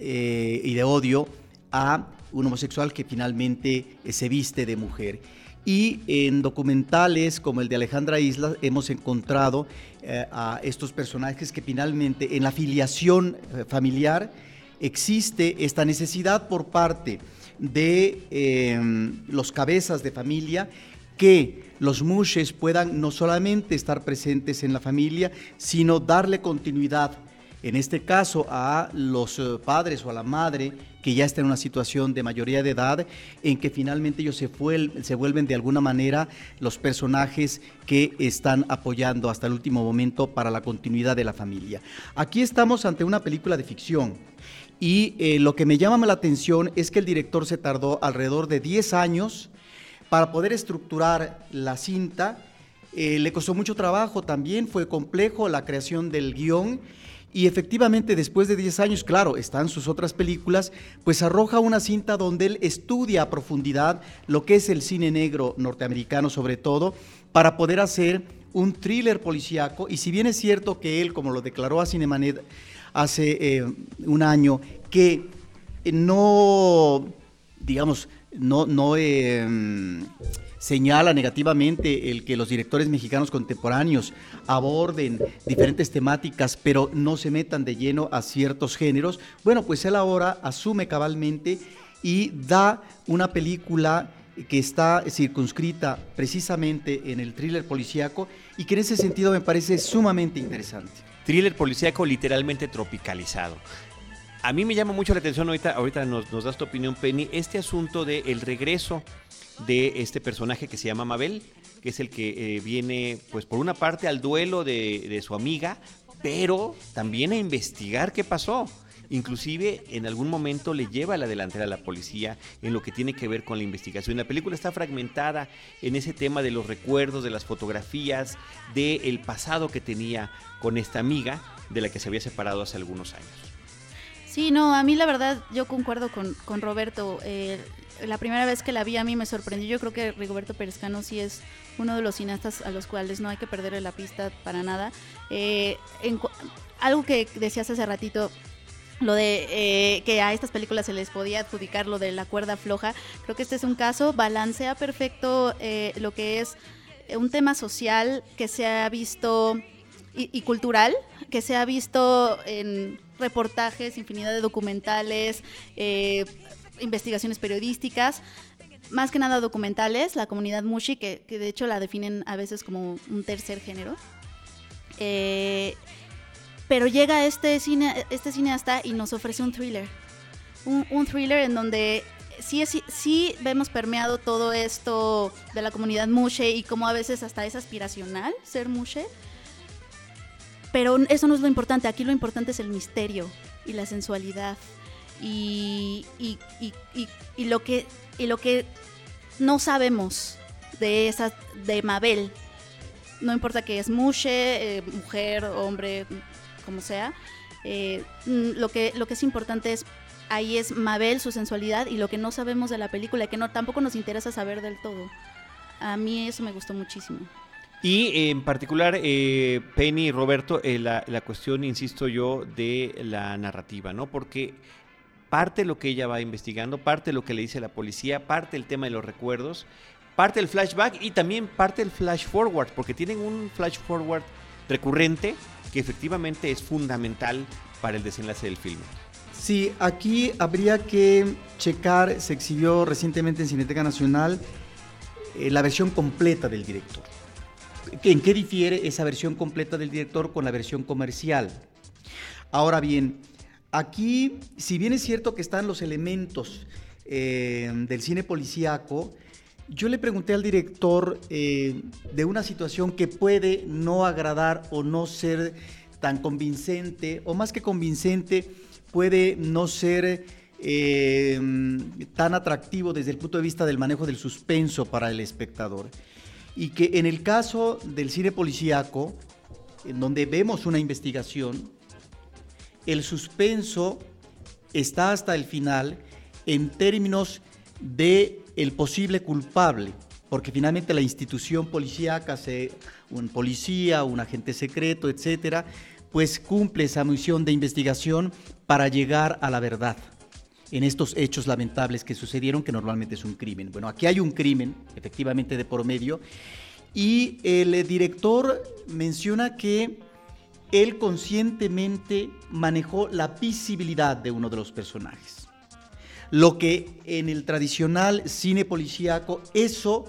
eh, y de odio a un homosexual que finalmente eh, se viste de mujer. Y en documentales como el de Alejandra Isla hemos encontrado eh, a estos personajes que finalmente en la filiación familiar existe esta necesidad por parte de eh, los cabezas de familia que los mushes puedan no solamente estar presentes en la familia, sino darle continuidad en este caso a los eh, padres o a la madre que ya está en una situación de mayoría de edad, en que finalmente ellos se, se vuelven de alguna manera los personajes que están apoyando hasta el último momento para la continuidad de la familia. Aquí estamos ante una película de ficción. Y eh, lo que me llama la atención es que el director se tardó alrededor de 10 años para poder estructurar la cinta. Eh, le costó mucho trabajo también, fue complejo la creación del guion y efectivamente, después de 10 años, claro, están sus otras películas, pues arroja una cinta donde él estudia a profundidad lo que es el cine negro norteamericano, sobre todo, para poder hacer un thriller policíaco. Y si bien es cierto que él, como lo declaró a Cinemanet hace eh, un año, que no, digamos, no, no eh, señala negativamente el que los directores mexicanos contemporáneos aborden diferentes temáticas, pero no se metan de lleno a ciertos géneros. Bueno, pues él ahora asume cabalmente y da una película que está circunscrita precisamente en el thriller policíaco y que en ese sentido me parece sumamente interesante. Thriller policíaco literalmente tropicalizado. A mí me llama mucho la atención, ahorita, ahorita nos, das tu opinión, Penny, este asunto del el regreso de este personaje que se llama Mabel, que es el que eh, viene, pues por una parte al duelo de, de su amiga, pero también a investigar qué pasó. Inclusive en algún momento le lleva a la delantera a la policía en lo que tiene que ver con la investigación. La película está fragmentada en ese tema de los recuerdos, de las fotografías, del pasado que tenía con esta amiga de la que se había separado hace algunos años. Sí, no, a mí la verdad yo concuerdo con, con Roberto. Eh, la primera vez que la vi a mí me sorprendió. Yo creo que Rigoberto Perescano sí es uno de los cineastas a los cuales no hay que perderle la pista para nada. Eh, algo que decías hace ratito, lo de eh, que a estas películas se les podía adjudicar lo de la cuerda floja, creo que este es un caso, balancea perfecto eh, lo que es un tema social que se ha visto y, cultural, que se ha visto en reportajes, infinidad de documentales, eh, investigaciones periodísticas, más que nada documentales, la comunidad Mushi, que, que, de hecho la definen a veces como un tercer género. Eh, pero llega este, cine, este cineasta y nos ofrece un thriller. Un, thriller en donde sí, sí, vemos permeado todo esto de la comunidad Mushe y como a veces hasta es aspiracional ser Mushe. Pero eso no es lo importante, aquí lo importante es el misterio y la sensualidad y, y, y, y, lo que, y lo que no sabemos de, esa, de Mabel. No importa que es mushe, eh, mujer, hombre, como sea. Eh, lo, que, lo que es importante es ahí es Mabel, su sensualidad y lo que no sabemos de la película, que no tampoco nos interesa saber del todo. A mí eso me gustó muchísimo. Y en particular, eh, Penny y Roberto, eh, la, la, cuestión, insisto yo, de la narrativa, ¿no? Porque parte de lo que ella va investigando, parte de lo que le dice la policía, parte del tema de los recuerdos, parte del flashback y también parte del flash forward, porque tienen un flash forward recurrente que efectivamente es fundamental para el desenlace del filme. Sí, aquí habría que checar, se exhibió recientemente en Cineteca Nacional eh, la versión completa del director. ¿En qué difiere esa versión completa del director con la versión comercial? Ahora bien, aquí, si bien es cierto que están los elementos eh, del cine policíaco, yo le pregunté al director eh, de una situación que puede no agradar o no ser tan convincente, o más que convincente, puede no ser eh, tan atractivo desde el punto de vista del manejo del suspenso para el espectador. y que en el caso del cine policíaco, en donde vemos una investigación, el suspenso está hasta el final en términos de el posible culpable, porque finalmente la institución policíaca, un policía, un agente secreto, etcétera, pues cumple esa misión de investigación para llegar a la verdad en estos hechos lamentables que sucedieron, que normalmente es un crimen. Bueno, aquí hay un crimen, efectivamente, de por medio, y el director menciona que él conscientemente manejó la visibilidad de uno de los personajes. Lo que en el tradicional cine policíaco, eso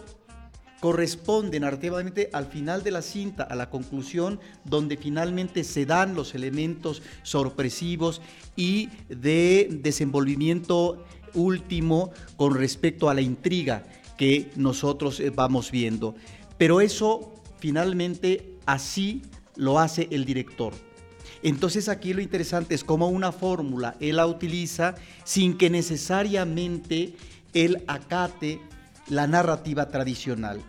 corresponde narrativamente al final de la cinta, a la conclusión donde finalmente se dan los elementos sorpresivos y de desenvolvimiento último con respecto a la intriga que nosotros eh, vamos viendo. Pero eso finalmente así lo hace el director. Entonces aquí lo interesante es cómo una fórmula él la utiliza sin que necesariamente él acate la narrativa tradicional.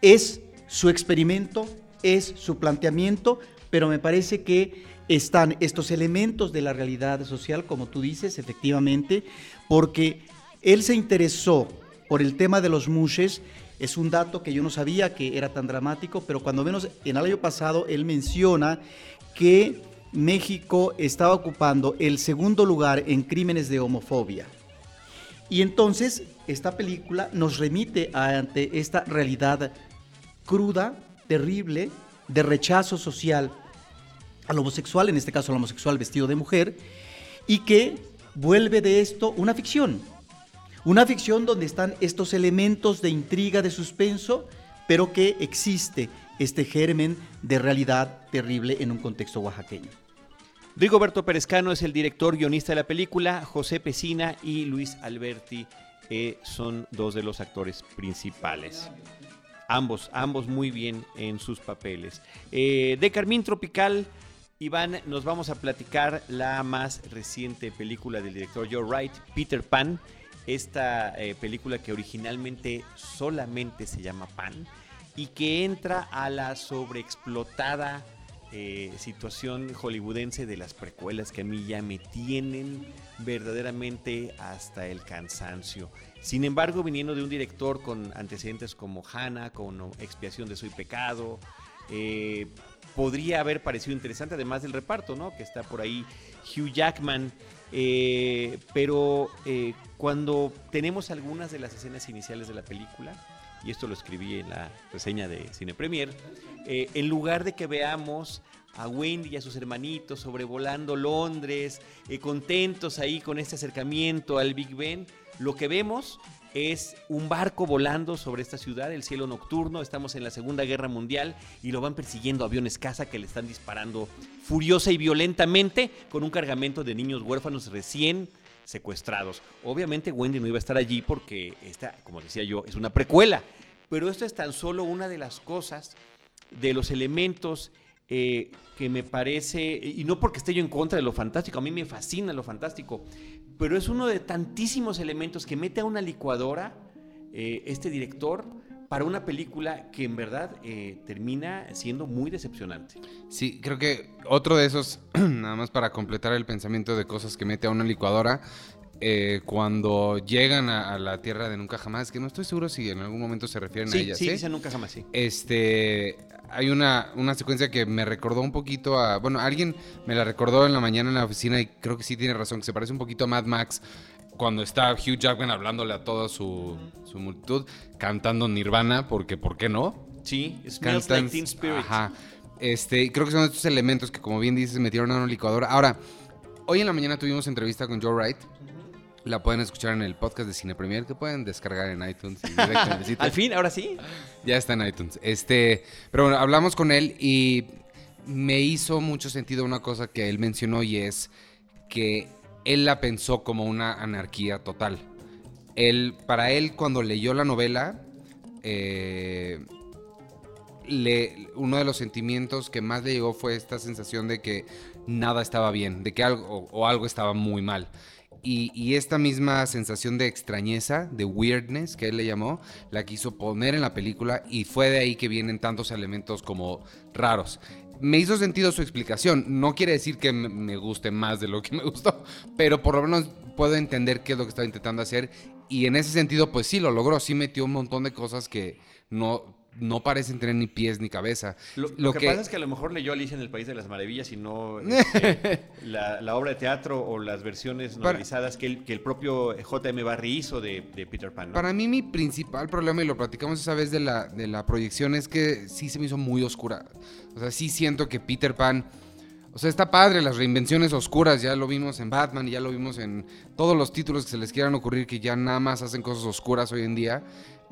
Es su experimento, es su planteamiento, pero me parece que están estos elementos de la realidad social, como tú dices, efectivamente, porque él se interesó por el tema de los mushes es un dato que yo no sabía que era tan dramático, pero cuando menos en el año pasado él menciona que México estaba ocupando el segundo lugar en crímenes de homofobia. Y entonces esta película nos remite ante esta realidad cruda, terrible, de rechazo social al homosexual, en este caso al homosexual vestido de mujer, y que vuelve de esto una ficción, una ficción donde están estos elementos de intriga, de suspenso, pero que existe este germen de realidad terrible en un contexto oaxaqueño. Rigoberto Perezcano es el director guionista de la película, José Pesina y Luis Alberti eh, son dos de los actores principales. Ambos, ambos muy bien en sus papeles. Eh, de Carmín Tropical, Iván, nos vamos a platicar la más reciente película del director Joe Wright, Peter Pan esta eh, película que originalmente solamente se llama Pan y que entra a la sobreexplotada eh, situación hollywoodense de las precuelas que a mí ya me tienen verdaderamente hasta el cansancio. Sin embargo, viniendo de un director con antecedentes como Hannah, con Expiación de Soy Pecado, eh, podría haber parecido interesante, además del reparto, ¿no? Que está por ahí Hugh Jackman. Eh, pero cuando tenemos algunas de las escenas iniciales de la película, y esto lo escribí en la reseña de Cine Premier, eh, en lugar de que veamos a Wendy y a sus hermanitos sobrevolando Londres, contentos ahí con este acercamiento al Big Ben, lo que vemos es un barco volando sobre esta ciudad, el cielo nocturno, estamos en la Segunda Guerra Mundial y lo van persiguiendo aviones caza que le están disparando furiosa y violentamente con un cargamento de niños huérfanos recién secuestrados. Obviamente Wendy no iba a estar allí porque esta, como decía yo, es una precuela, pero esto es tan solo una de las cosas, de los elementos eh, que me parece, y no porque esté yo en contra de lo fantástico, a mí me fascina lo fantástico, pero es uno de tantísimos elementos que mete a una licuadora eh, este director para una película que en verdad eh, termina siendo muy decepcionante. Sí, creo que otro de esos, nada más para completar el pensamiento de cosas que mete a una licuadora, eh, cuando llegan a, la tierra de Nunca Jamás, que no estoy seguro si en algún momento se refieren a ella. Sí, dice Nunca Jamás, sí. Este, hay una, una secuencia que me recordó un poquito a. Bueno, alguien me la recordó en la mañana en la oficina y creo que sí tiene razón, que se parece un poquito a Mad Max cuando está Hugh Jackman hablándole a toda su, su multitud, cantando Nirvana, porque ¿por qué no? Sí, Smells Like Teen Spirit. Ajá. Este, creo que son estos elementos que, como bien dices, metieron a una licuadora. Ahora, hoy en la mañana tuvimos entrevista con Joe Wright. La pueden escuchar en el podcast de Cine Premier que pueden descargar en iTunes. Al fin, ahora sí. Ya está en iTunes. Este, pero bueno, hablamos con él y me hizo mucho sentido una cosa que él mencionó y es que él la pensó como una anarquía total. Él, para él, cuando leyó la novela, eh, le, uno de los sentimientos que más le llegó fue esta sensación de que nada estaba bien, de que algo o algo estaba muy mal Y, esta misma sensación de extrañeza, de weirdness, que él le llamó, la quiso poner en la película y fue de ahí que vienen tantos elementos como raros. Me hizo sentido su explicación. No quiere decir que me- me guste más de lo que me gustó, pero por lo menos puedo entender qué es lo que estaba intentando hacer. Y en ese sentido, pues sí, lo logró. Sí metió un montón de cosas que no, no parecen tener ni pies ni cabeza. Lo, lo que, pasa es que a lo mejor leyó Alicia en el País de las Maravillas y no este, la, la obra de teatro o las versiones Para- novelizadas que el, que el propio J.M. Barrie hizo de, de Peter Pan. ¿no? Para mí mi principal problema, y lo platicamos esa vez de la, de la proyección, es que sí se me hizo muy oscura. O sea, sí siento que Peter Pan... O sea, está padre las reinvenciones oscuras, ya lo vimos en Batman y ya lo vimos en todos los títulos que se les quieran ocurrir que ya nada más hacen cosas oscuras hoy en día.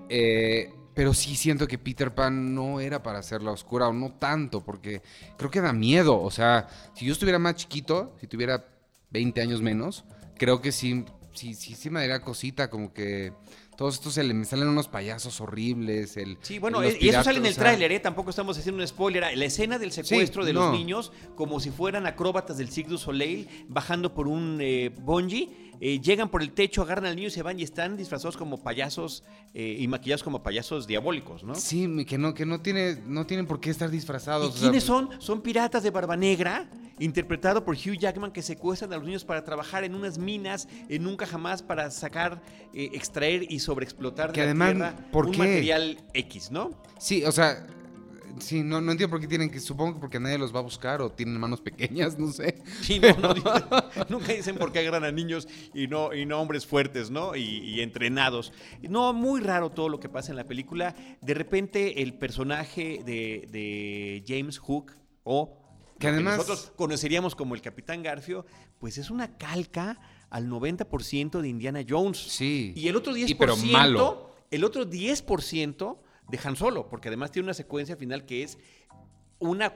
Eh, pero sí siento que Peter Pan no era para hacerla oscura o no tanto, porque creo que da miedo. O sea, si yo estuviera más chiquito, si tuviera 20 años menos, creo que sí, sí, sí, sí me daría cosita, como que todos estos me salen unos payasos horribles. El, Sí, bueno, los eh, y eso sale en el o sea, tráiler, ¿eh? Tampoco estamos haciendo un spoiler. La escena del secuestro Sí, de no. los niños, como si fueran acróbatas del Cirque du Soleil, bajando por un eh, bungee, eh, llegan por el techo, agarran al niño y se van y están disfrazados como payasos eh, y maquillados como payasos diabólicos, ¿no? Sí, que no, que no tiene, no tienen por qué estar ¿Y disfrazados. sea, quiénes son? Son piratas de Barba Negra, interpretado por Hugh Jackman, que secuestran a los niños para trabajar en unas minas, nunca jamás para sacar, eh, extraer y sobreexplotar de Que la además, tierra ¿por un qué? material X, ¿no? Sí, o sea, sí, no, no entiendo por qué tienen que, supongo que porque nadie los va a buscar o tienen manos pequeñas, no sé. Sí, no, no dicen- nunca dicen por qué agarran a niños y no, y no hombres fuertes, ¿no? Y, y entrenados. No, muy raro todo lo que pasa en la película. De repente el personaje de, de James Hook o Que además- nosotros conoceríamos como el Capitán Garfio, pues es una calca al 90% de Indiana Jones. Sí. Y el otro 10%, Y pero malo. el otro 10% de Han Solo, porque además tiene una secuencia final que es una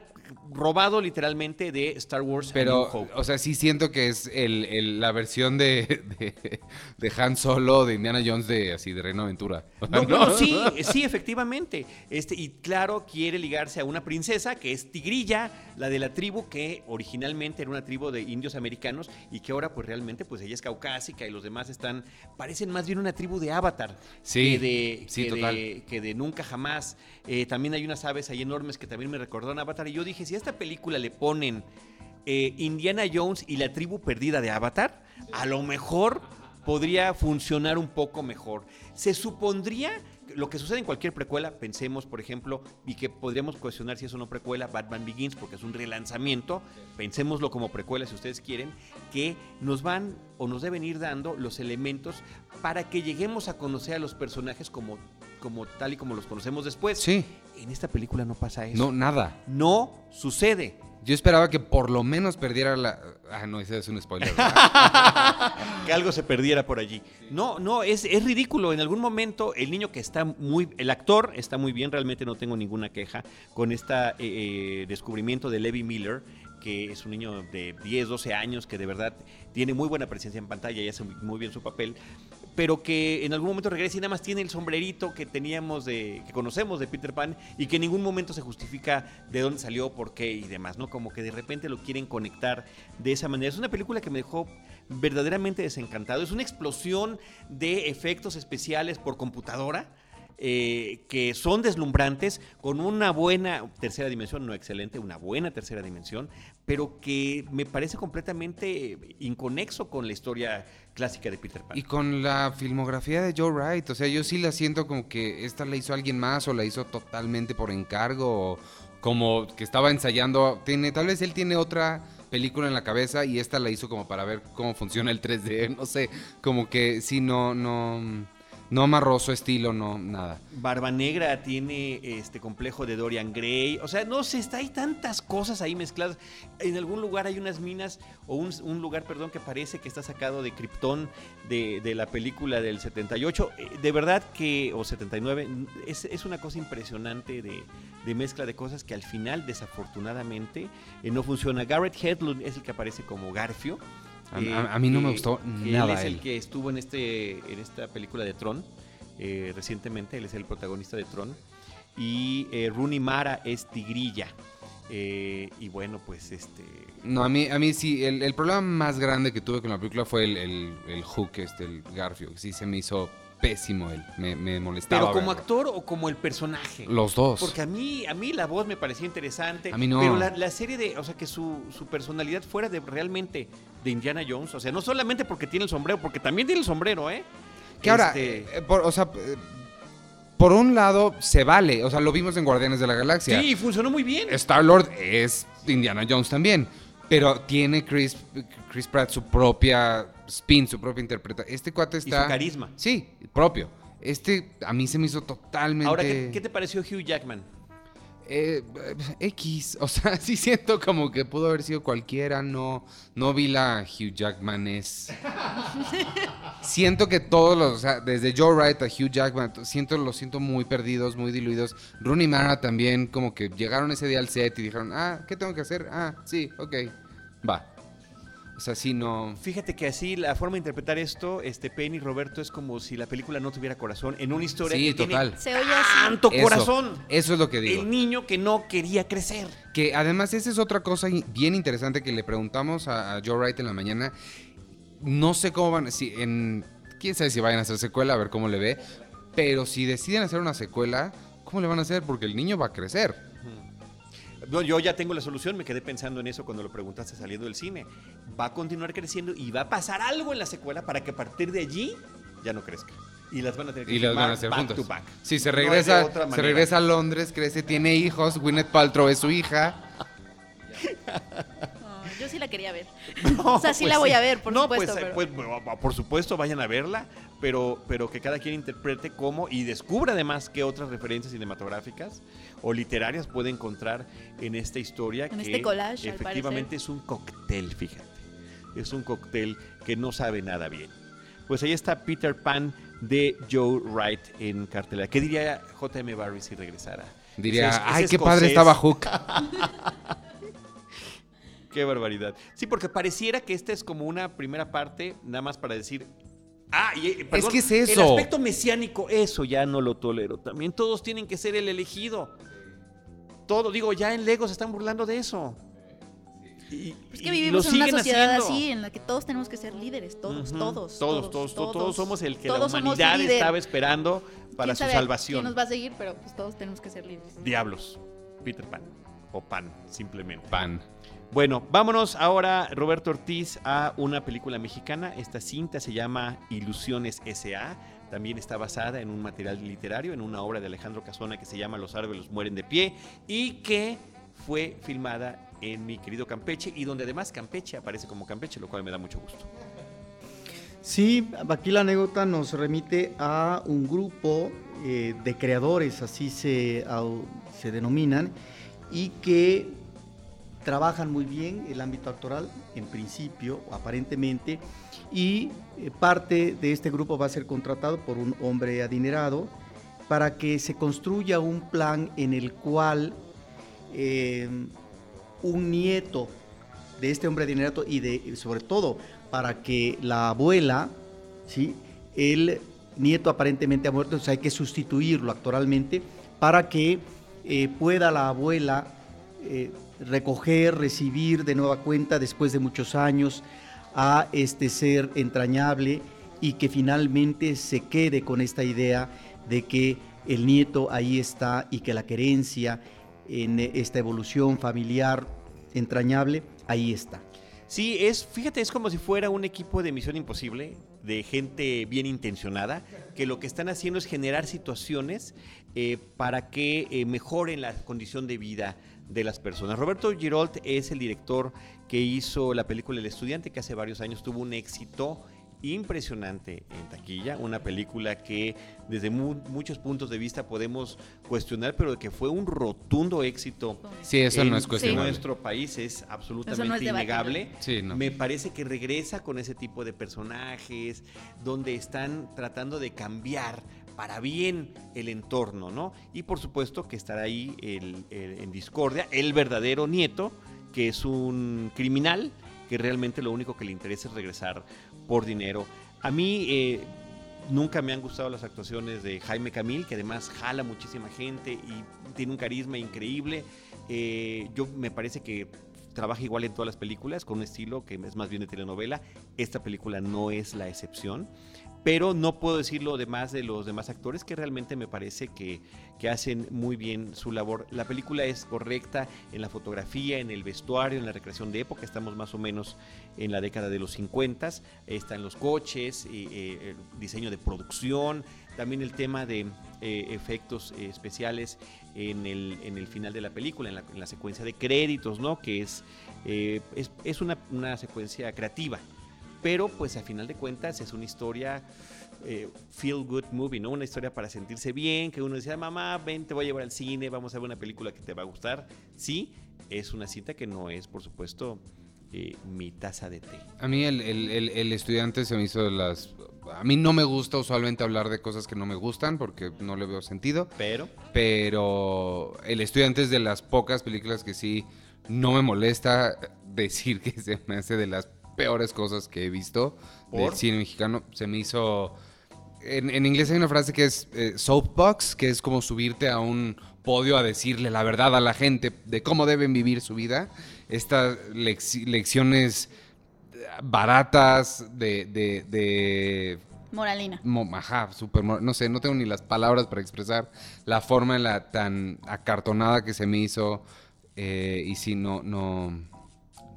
robado literalmente de Star Wars. Pero, New Hope. o sea, sí siento que es el, el- la versión de, de, de Han Solo, de Indiana Jones, de así, de Reino Aventura. No, sí, sí, efectivamente. Este, y claro, quiere ligarse a una princesa que es Tigrilla, la de la tribu que originalmente era una tribu de indios americanos y que ahora pues realmente pues ella es caucásica y los demás están, parecen más bien una tribu de Avatar. Sí, que de, sí, que total. de- que de nunca jamás. Eh, también hay unas aves ahí enormes que también me recordaron Avatar y yo dije, si a esta película le ponen eh, Indiana Jones y la tribu perdida de Avatar, a lo mejor podría funcionar un poco mejor. Se supondría lo que sucede en cualquier precuela, pensemos, por ejemplo, y que podríamos cuestionar si es o no precuela, Batman Begins, porque es un relanzamiento, pensémoslo como precuela si ustedes quieren, que nos van o nos deben ir dando los elementos para que lleguemos a conocer a los personajes como, como tal y como los conocemos después. Sí. En esta película no pasa eso. No, nada. No sucede. Yo esperaba que por lo menos perdiera la... Ah, no, ese es un spoiler. que algo se perdiera por allí. No, no, es, es ridículo. En algún momento el niño que está muy, el actor está muy bien, realmente no tengo ninguna queja con este descubrimiento de Levi Miller, que es un niño de 10, 12 años que de verdad tiene muy buena presencia en pantalla y hace muy bien su papel, pero que en algún momento regresa y nada más tiene el sombrerito que teníamos de, que conocemos de Peter Pan y que en ningún momento se justifica de dónde salió, por qué y demás, ¿no? Como que de repente lo quieren conectar de esa manera. Es una película que me dejó verdaderamente desencantado. Es una explosión de efectos especiales por computadora. eh, que son deslumbrantes, con una buena tercera dimensión, no excelente, una buena tercera dimensión, pero que me parece completamente inconexo con la historia clásica de Peter Pan. y con la filmografía de Joe Wright, o sea, yo sí la siento como que esta la hizo alguien más o la hizo totalmente por encargo o como que estaba ensayando. Tiene, tal vez él tiene otra película en la cabeza y esta la hizo como para ver cómo funciona el 3D, no sé, como que sí, no, no, no amarró estilo, no, nada. Barba Negra tiene este complejo de Dorian Gray. O sea, no sé, está, hay tantas cosas ahí mezcladas. En algún lugar hay unas minas, o un, un lugar, perdón, que parece que está sacado de Krypton de, de la película del 78. Eh, De verdad que, o 79, es, es una cosa impresionante de, de mezcla de cosas que al final, desafortunadamente, eh, no funciona. Garrett Hedlund es el que aparece como Garfio. A- eh, a- a mí no me que- gustó nada Él es el que estuvo en, este, en esta película de Tron eh, recientemente, él es el protagonista de Tron. Y eh, Rooney Mara es Tigrilla. Eh, y bueno, pues este... No, a mí, a mí sí, el, el problema más grande que tuve con la película fue el, el, el hook, este, el Garfio, que sí se me hizo pésimo él, me, me molestaba. Pero como verlo. actor o como el personaje. Los dos. Porque a mí, a mí la voz me parecía interesante. A mí no. Pero la, la serie de, o sea, que su, su personalidad fuera de realmente de Indiana Jones. O sea, no solamente porque tiene el sombrero, porque también tiene el sombrero, ¿eh? Que ahora, Este, eh, por, o sea, eh, por un lado se vale, o sea, lo vimos en Guardianes de la Galaxia. sí, funcionó muy bien. Star Lord es Indiana Jones también, pero tiene Chris, Chris Pratt su propia spin, su propia interpretación. Este cuate Y su está. carisma. Sí, propio. Este a mí se me hizo totalmente. Ahora, ¿qué, qué te pareció Hugh Jackman? Eh, X, o sea, sí siento como que pudo haber sido cualquiera, no, no vi la Hugh Jackman es. siento que todos los, o sea, desde Joe Wright a Hugh Jackman, siento, los siento muy perdidos, muy diluidos. Rooney Mara también, como que llegaron ese día al set y dijeron, ah, ¿qué tengo que hacer? Ah, sí, ok, va. O sea, sí, no. Fíjate que así la forma de interpretar esto, este Penny Roberto, es como si la película no tuviera corazón en una historia Sí, que total. tiene Se oye así. tanto Eso, corazón. Eso es lo que digo. El niño que no quería crecer. Que además esa es otra cosa bien interesante que le preguntamos a, a Joe Wright en la mañana. No sé cómo van, si en, quién sabe si vayan a hacer secuela, a ver cómo le ve. Pero si deciden hacer una secuela, ¿cómo le van a hacer? Porque el niño va a crecer. Yo ya tengo la solución, me quedé pensando en eso cuando lo preguntaste saliendo del cine. Va a continuar creciendo y va a pasar algo en la secuela para que a partir de allí ya no crezca. Y las van a tener que Y las van filmar a hacer back juntos. to back. Si se regresa, otra se regresa a Londres, crece, tiene hijos, Gwyneth Paltrow es su hija. No, yo sí la quería ver. No, o sea, sí pues la voy a ver, por no, supuesto. Pues, pero- pues, por supuesto, vayan a verla, pero, pero que cada quien interprete cómo y descubra además qué otras referencias cinematográficas o literarias puede encontrar en esta historia. En que este collage, al Efectivamente es un cóctel, fíjate. Es un cóctel que no sabe nada bien. Pues ahí está Peter Pan de Joe Wright en cartelera. ¿Qué diría J.M. Barry si regresara? Diría, es- ay, qué padre escocés". estaba Hook. Qué barbaridad. Sí, porque pareciera que esta es como una primera parte, nada más para decir. Ah, y, eh, perdón, que es eso. El aspecto mesiánico, eso ya no lo tolero. También todos tienen que ser el elegido. Todo, digo, ya en Lego se están burlando de eso. Y, Es que vivimos en una sociedad haciendo. así en la que todos tenemos que ser líderes, todos, todos, todos, todos, todos, todos somos el que la humanidad estaba esperando para ¿Quién su sabe salvación. ¿Quién nos va a seguir? Pero pues todos tenemos que ser líderes. Diablos, Peter Pan o Pan, simplemente. Pan. Bueno, vámonos ahora, Roberto Ortiz, a una película mexicana. Esta cinta se llama Ilusiones S.A. También está basada en un material literario, en una obra de Alejandro Casona que se llama Los árboles mueren de pie y que fue filmada en mi querido Campeche y donde además Campeche aparece como Campeche, lo cual me da mucho gusto. Sí, aquí la anécdota nos remite a un grupo eh, de creadores, así se, se denominan, y que trabajan muy bien el ámbito actoral, en principio, aparentemente, y eh, parte de este grupo va a ser contratado por un hombre adinerado para que se construya un plan en el cual eh, un nieto de este hombre adinerado y de sobre todo para que la abuela, ¿sí? el nieto aparentemente ha muerto, entonces hay que sustituirlo actoralmente para que eh, pueda la abuela recoger, recibir de nueva cuenta después de muchos años a este ser entrañable y que finalmente se quede con esta idea de que el nieto ahí está y que la querencia en esta evolución familiar entrañable, ahí está. Sí, es, fíjate, es como si fuera un equipo de Misión Imposible, de gente bien intencionada, que lo que están haciendo es generar situaciones eh, para que eh, mejoren la condición de vida de las personas. Roberto Girolt es el director que hizo la película El Estudiante, que hace varios años tuvo un éxito impresionante en taquilla, una película que desde mu- muchos puntos de vista podemos cuestionar, pero que fue un rotundo éxito Sí, eso no en es cuestionable. nuestro país es absolutamente no es innegable. Sí, no. Me parece que regresa con ese tipo de personajes donde están tratando de cambiar para bien el entorno, ¿no? Y por supuesto que estará ahí el- en discordia el verdadero nieto, que es un criminal que realmente lo único que le interesa es regresar por dinero. A mí eh, nunca me han gustado las actuaciones de Jaime Camil, que además jala muchísima gente y tiene un carisma increíble. Eh, yo me parece que trabaja igual en todas las películas, con un estilo que es más bien de telenovela. Esta película no es la excepción pero no puedo decir lo demás de los demás actores que realmente me parece que, que, hacen muy bien su labor. La película es correcta en la fotografía, en el vestuario, en la recreación de época, estamos más o menos en la década de los 50, están los coches, eh, el diseño de producción, también el tema de eh, efectos especiales en el, en el final de la película, en la, en la secuencia de créditos, ¿no? que es, eh, es, es una, una secuencia creativa pero pues a final de cuentas es una historia eh, feel good movie, ¿no? Una historia para sentirse bien, que uno decía, mamá, ven, te voy a llevar al cine, vamos a ver una película que te va a gustar. Sí, es una cita que no es, por supuesto, eh, mi taza de té. A mí el, el, el, el, estudiante se me hizo de las... A mí no me gusta usualmente hablar de cosas que no me gustan porque no le veo sentido. Pero... Pero el estudiante es de las pocas películas que sí no me molesta decir que se me hace de las peores cosas que he visto ¿Por? del cine mexicano. Se me hizo... En, en inglés hay una frase que es eh, soapbox, que es como subirte a un podio a decirle la verdad a la gente de cómo deben vivir su vida. Estas lec- lecciones baratas de... de, de Moralina. mo- ajá, super, no sé, no tengo ni las palabras para expresar la forma en la tan acartonada que se me hizo. eh, y sí, no, no,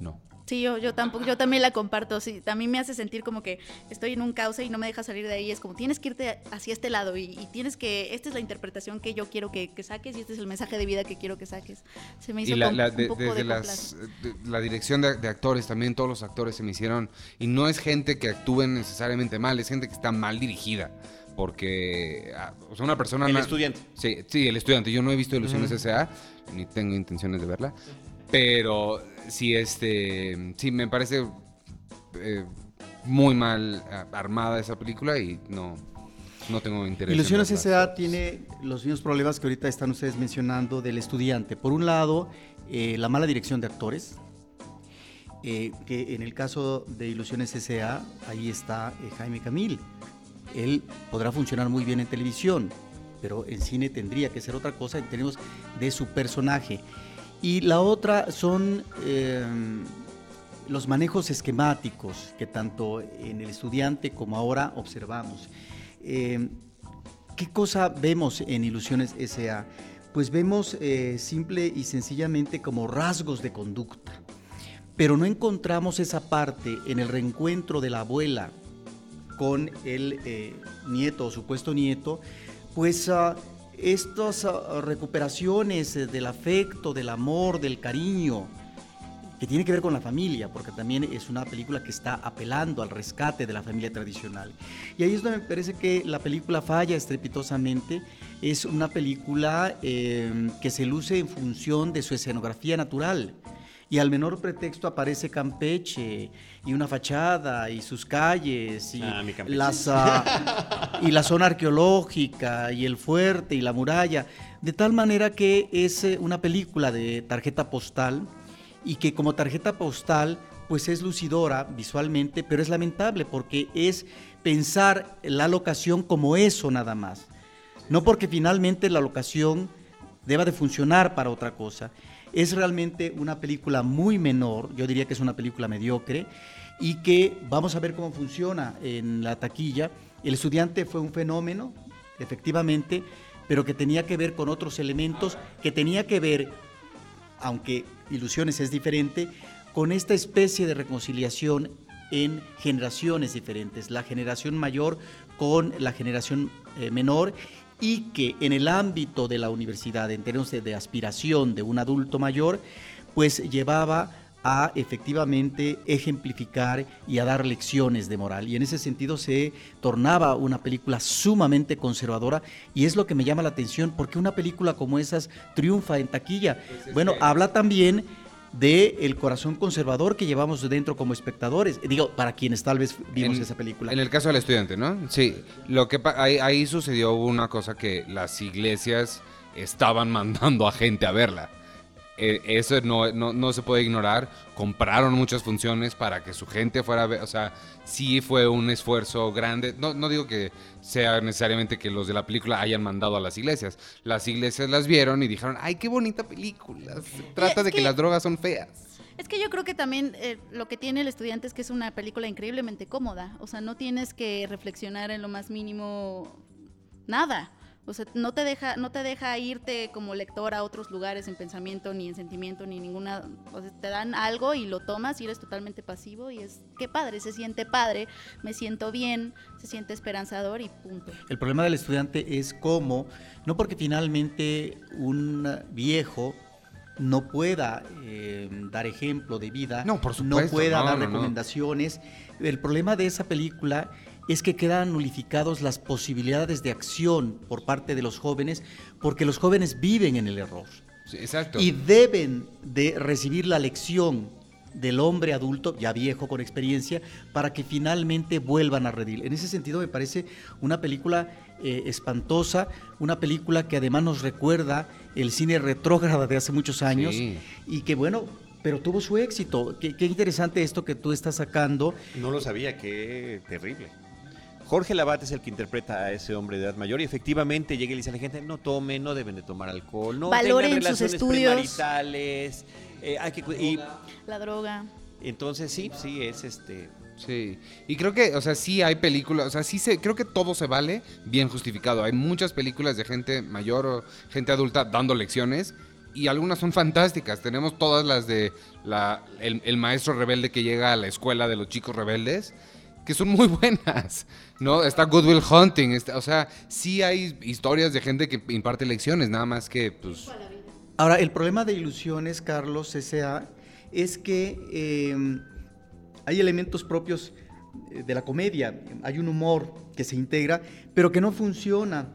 no. Sí, yo, yo tampoco, yo también la comparto. Sí, también me hace sentir como que estoy en un cauce y no me deja salir de ahí. Es como tienes que irte hacia este lado y, y tienes que, esta es la interpretación que yo quiero que, que saques y este es el mensaje de vida que quiero que saques. Se me hizo Y la, com- la- un poco desde de las, de- la dirección de, de actores, también todos los actores se me hicieron. Y no es gente que actúen necesariamente mal, es gente que está mal dirigida. Porque, ah, o sea, una persona. El estudiante. Sí, sí, el estudiante. Yo no he visto Ilusiones S.A., ni tengo intenciones de verla. Pero sí, este. Sí, me parece eh, muy mal ah, armada esa película y no, no tengo interés. Ilusiones. S.A. tiene los mismos problemas que ahorita están ustedes mencionando del estudiante. Por un lado, eh, la mala dirección de actores, eh, que en el caso de Ilusiones S.A., ahí está eh, Jaime Camil. Él podrá funcionar muy bien en televisión, pero en cine tendría que ser otra cosa en términos de su personaje. Y la otra son eh, los manejos esquemáticos que tanto en el estudiante como ahora observamos. Eh, ¿Qué cosa vemos en Ilusiones SA? Pues vemos eh, simple y sencillamente como rasgos de conducta, pero no encontramos esa parte en el reencuentro de la abuela con el eh, nieto o supuesto nieto, pues ah, estas ah, recuperaciones eh, del afecto, del amor, del cariño, que tiene que ver con la familia, porque también es una película que está apelando al rescate de la familia tradicional. Y ahí es donde me parece que la película falla estrepitosamente. Es una película eh, que se luce en función de su escenografía natural. Y al menor pretexto aparece Campeche y una fachada y sus calles y, Ah, las, ah, y la zona arqueológica y el fuerte y la muralla. De tal manera que es eh, una película de tarjeta postal y que como tarjeta postal pues es lucidora visualmente, pero es lamentable porque es pensar la locación como eso nada más. No porque finalmente la locación deba de funcionar para otra cosa. Es realmente una película muy menor, yo diría que es una película mediocre y que vamos a ver cómo funciona en la taquilla. El estudiante fue un fenómeno, efectivamente, pero que tenía que ver con otros elementos, que tenía que ver aunque Ilusiones es diferente, con esta especie de reconciliación en generaciones diferentes, la generación mayor con la generación eh, menor y que en el ámbito de la universidad, en términos de, de aspiración de un adulto mayor, pues llevaba a efectivamente ejemplificar y a dar lecciones de moral. Y en ese sentido se tornaba una película sumamente conservadora y es lo que me llama la atención, porque una película como esas triunfa en taquilla. Bueno, habla también de el corazón conservador que llevamos dentro como espectadores. Digo, para quienes tal vez vimos En- esa película. En el caso del estudiante, ¿no? Sí. Lo que ahí, ahí sucedió una cosa que las iglesias estaban mandando a gente a verla. Eh, eso no, no, no se puede ignorar. Compraron muchas funciones para que su gente fuera a ver. O sea, sí fue un esfuerzo grande. No, no digo que sea necesariamente que los de la película hayan mandado a las iglesias. Las iglesias las vieron y dijeron, ay, qué bonita película. Se trata es de que, que- las drogas son feas. Es que yo creo que también eh, lo que tiene el estudiante es que es una película increíblemente cómoda. O sea, no tienes que reflexionar en lo más mínimo nada. O sea, no te deja, no te deja irte como lector a otros lugares en pensamiento, ni en sentimiento, ni ninguna. O sea, te dan algo y lo tomas y eres totalmente pasivo y es qué padre, se siente padre, me siento bien, se siente esperanzador y punto. El problema del estudiante es cómo, no porque finalmente un viejo no pueda eh, dar ejemplo de vida, No, por supuesto, pueda no, dar no, no. recomendaciones. El problema de esa película es que quedan nulificados las posibilidades de acción por parte de los jóvenes, porque los jóvenes viven en el error Sí, exacto. y deben de recibir la lección del hombre adulto, ya viejo con experiencia, para que finalmente vuelvan a redil. En ese sentido me parece una película eh, espantosa, una película que además nos recuerda el cine retrógrado de hace muchos años Sí. y que bueno, pero tuvo su éxito. Qué, qué interesante esto que tú estás sacando. No lo sabía, qué terrible. Jorge Labat es el que interpreta a ese hombre de edad mayor y efectivamente llega y le dice a la gente, no tomen, no deben de tomar alcohol, no Valoren tengan sus relaciones estudios. premaritales, eh, hay que cu- y La droga. entonces sí, sí es este Sí, y creo que, o sea, sí hay películas, o sea, sí se, creo que todo se vale bien justificado. Hay muchas películas de gente mayor o gente adulta dando lecciones y algunas son fantásticas. Tenemos todas las de la, el, el maestro rebelde que llega a la escuela de los chicos rebeldes, que son muy buenas, ¿no? Está Good Will Hunting, está- o sea, sí hay historias de gente que imparte lecciones, nada más que, pues, Ahora, el problema de Ilusiones, Carlos S.A., es que eh, hay elementos propios eh, de la comedia, hay un humor que se integra, pero que no funciona.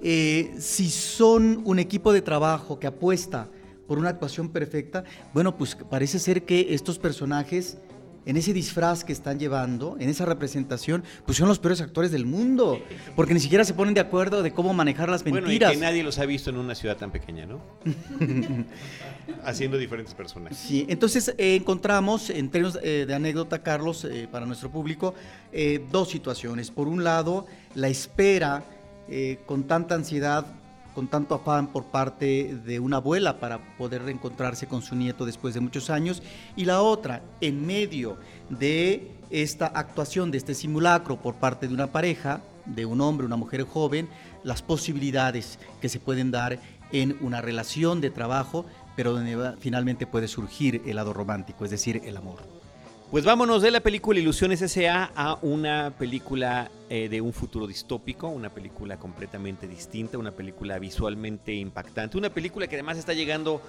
Eh, si son un equipo de trabajo que apuesta por una actuación perfecta, bueno, pues parece ser que estos personajes, en ese disfraz que están llevando, en esa representación, pues son los peores actores del mundo, porque ni siquiera se ponen de acuerdo de cómo manejar las bueno y mentiras. que nadie los ha visto en una ciudad tan pequeña, ¿no? Haciendo diferentes personajes. Sí, entonces eh, encontramos, en términos eh, de anécdota, Carlos, eh, para nuestro público, dos situaciones. Por un lado, la espera con tanta ansiedad, con tanto afán por parte de una abuela para poder reencontrarse con su nieto después de muchos años. Y la otra, en medio de esta actuación, de este simulacro por parte de una pareja, de un hombre, una mujer joven, las posibilidades que se pueden dar en una relación de trabajo, pero donde finalmente puede surgir el lado romántico, es decir, el amor. Pues vámonos de la película Ilusiones S.A. a una película eh, de un futuro distópico, una película completamente distinta, una película visualmente impactante, una película que además está llegando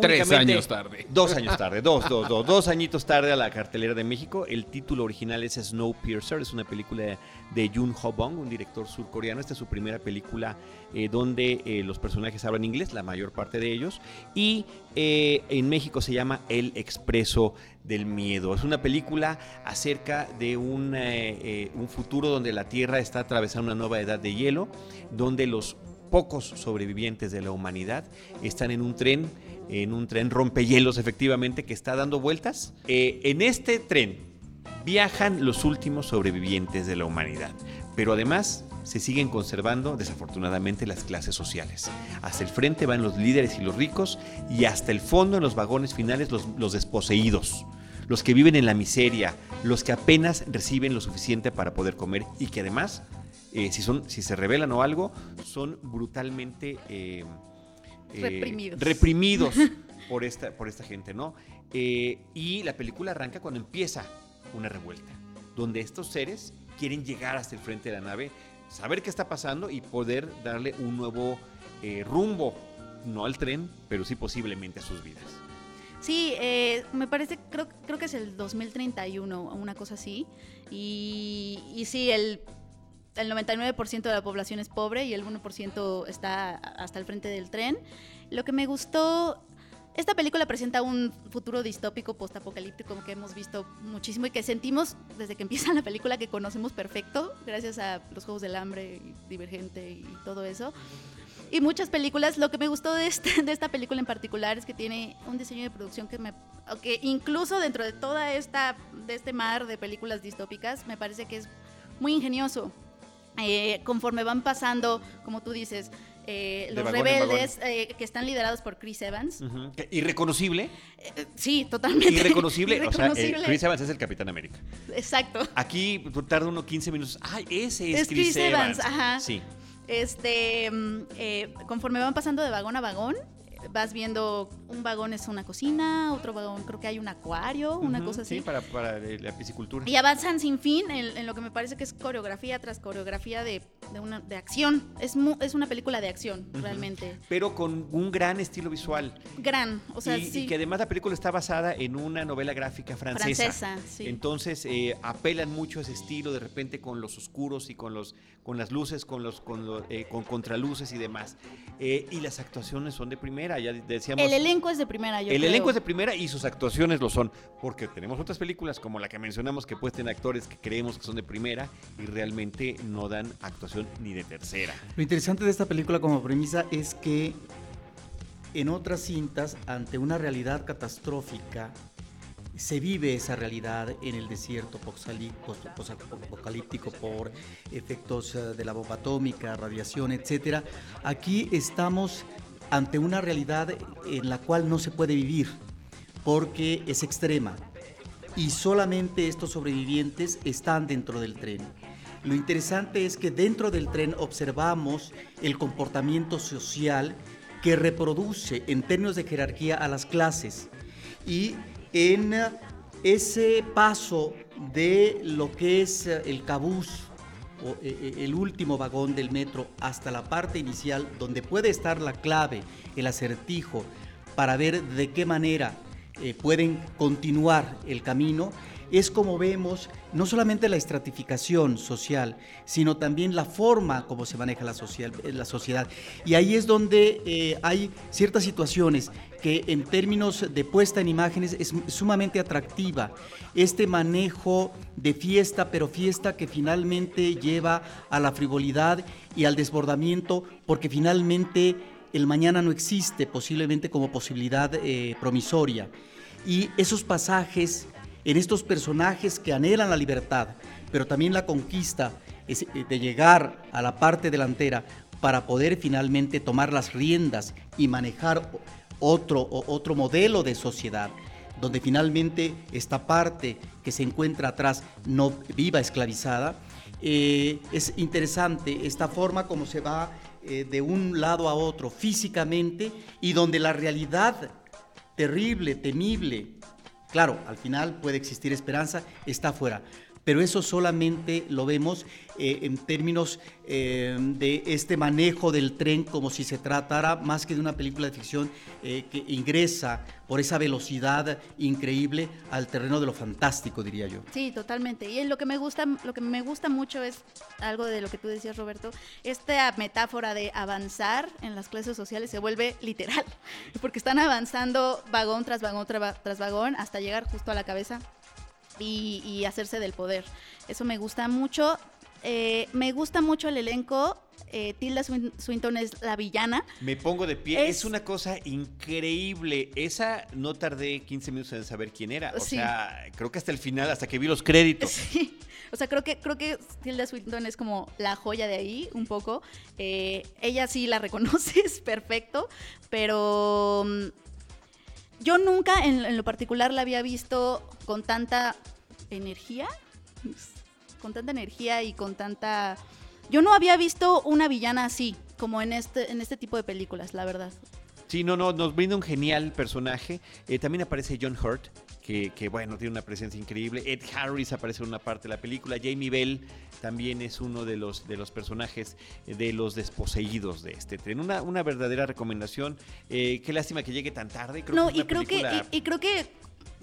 Tres años tarde. Dos años tarde, dos, dos, dos, dos añitos tarde a la cartelera de México. El título original es Snowpiercer, es una película de Yoon Ho Bong, un director surcoreano. Esta es su primera película eh, donde eh, los personajes hablan inglés, la mayor parte de ellos. Y eh, en México se llama El Expreso del Miedo. Es una película acerca de un, eh, un futuro donde la Tierra está atravesando una nueva edad de hielo, donde los pocos sobrevivientes de la humanidad están en un tren, en un tren rompehielos efectivamente que está dando vueltas. Eh, en este tren viajan los últimos sobrevivientes de la humanidad, pero además se siguen conservando desafortunadamente las clases sociales. Hasta el frente van los líderes y los ricos y hasta el fondo en los vagones finales los, desposeídos, los que viven en la miseria, los que apenas reciben lo suficiente para poder comer y que además, eh, si, son, si se rebelan o algo, son brutalmente... eh, eh, Reprimidos. reprimidos por esta, por esta gente, ¿no? Eh, y la película arranca cuando empieza una revuelta, donde estos seres quieren llegar hasta el frente de la nave, saber qué está pasando y poder darle un nuevo eh, rumbo, no al tren, pero sí posiblemente a sus vidas. Sí, eh, me parece, creo, creo que es el 2031, una cosa así. Y, y sí, el, el 99% de la población es pobre y el 1% está hasta el frente del tren. Lo que me gustó, esta película presenta un futuro distópico postapocalíptico que hemos visto muchísimo y que sentimos desde que empieza la película que conocemos perfecto, gracias a los Juegos del Hambre, y Divergente y todo eso. Y muchas películas, lo que me gustó de, este- de esta película en particular es que tiene un diseño de producción que me... que incluso dentro de toda esta, de este mar de películas distópicas, me parece que es muy ingenioso. Eh, conforme van pasando, como tú dices, eh, los vagón rebeldes eh, que están liderados por Chris Evans. Irreconocible. Eh, sí, totalmente. Irreconocible. o sea, eh. Chris Evans es el Capitán América. Exacto. Aquí tarda uno 15 minutos. ¡Ay, ese es, Es Chris Evans, ajá. Sí. Este, mm, conforme van pasando de vagón a vagón, vas viendo un vagón es una cocina, otro vagón creo que hay un acuario, una cosa así. Sí, para, para la piscicultura. Y avanzan sin fin en, en lo que me parece que es coreografía tras coreografía de, de una, de acción. Es, mu- es una película de acción, realmente. Pero con un gran estilo visual. Gran, o sea, y, sí. y que además la película está basada en una novela gráfica francesa. Francesa, sí. Entonces eh, apelan mucho a ese estilo de repente con los oscuros y con los con las luces, con los con, los, eh, con contraluces y demás. Eh, y las actuaciones son de primera, ya decíamos. el elenco es de primera, yo el creo. elenco es de primera y sus actuaciones lo son, porque tenemos otras películas como la que mencionamos que pues tienen actores que creemos que son de primera y realmente no dan actuación ni de tercera. Lo interesante de esta película como premisa es que en otras cintas, ante una realidad catastrófica, se vive esa realidad en el desierto posapocalíptico por efectos eh, de la bomba atómica, radiación, etcétera. Aquí estamos ante una realidad en la cual no se puede vivir porque es extrema y solamente estos sobrevivientes están dentro del tren. Lo interesante es que dentro del tren observamos el comportamiento social que reproduce en términos de jerarquía a las clases y en ese paso de lo que es el cabús eh, eh, el último vagón del metro hasta la parte inicial donde puede estar la clave, el acertijo para ver de qué manera eh, pueden continuar el camino, es como vemos no solamente la estratificación social, sino también la forma como se maneja la, social, la sociedad. Y ahí es donde hay ciertas situaciones que en términos de puesta en imágenes es sumamente atractiva. Este manejo de fiesta, pero fiesta que finalmente lleva a la frivolidad y al desbordamiento, porque finalmente el mañana no existe posiblemente como posibilidad eh, promisoria. Y esos pasajes en estos personajes que anhelan la libertad, pero también la conquista eh, de llegar a la parte delantera para poder finalmente tomar las riendas y manejar otro, otro modelo de sociedad, donde finalmente esta parte que se encuentra atrás no viva esclavizada. Eh, es interesante esta forma como se va eh, de un lado a otro físicamente y donde la realidad terrible, temible, claro, al final puede existir esperanza, está afuera. Pero eso solamente lo vemos eh, en términos eh, de este manejo del tren como si se tratara más que de una película de ficción eh, que ingresa por esa velocidad increíble al terreno de lo fantástico, diría yo. Sí, totalmente. Y lo que me gusta, lo que me gusta mucho es algo de lo que tú decías, Roberto. Esta metáfora de avanzar en las clases sociales se vuelve literal, porque están avanzando vagón tras vagón tra- tras vagón hasta llegar justo a la cabeza y, y hacerse del poder. Eso me gusta mucho. Eh, me gusta mucho el elenco. Eh, Tilda Swin- Swinton es la villana. Me pongo de pie, es, Es- una cosa increíble. Esa no tardé 15 minutos en saber quién era. O Sí. sea, creo que hasta el final, hasta que vi los créditos. Sí. O sea, creo que, creo que Tilda Swinton es como la joya de ahí, un poco. Eh, ella sí la reconoces perfecto, pero mm, yo nunca en, en lo particular la había visto con tanta energía. Con tanta energía y con tanta... Yo no había visto una villana así, como en este, en este tipo de películas, la verdad. Sí, no, no, nos brinda un genial personaje. Eh, también aparece John Hurt, que, que, bueno, tiene una presencia increíble. Ed Harris aparece en una parte de la película. Jamie Bell también es uno de los, de los personajes eh, de los desposeídos de este tren. Una, una verdadera recomendación. Eh, qué lástima que llegue tan tarde. Creo no, que y creo que, y creo que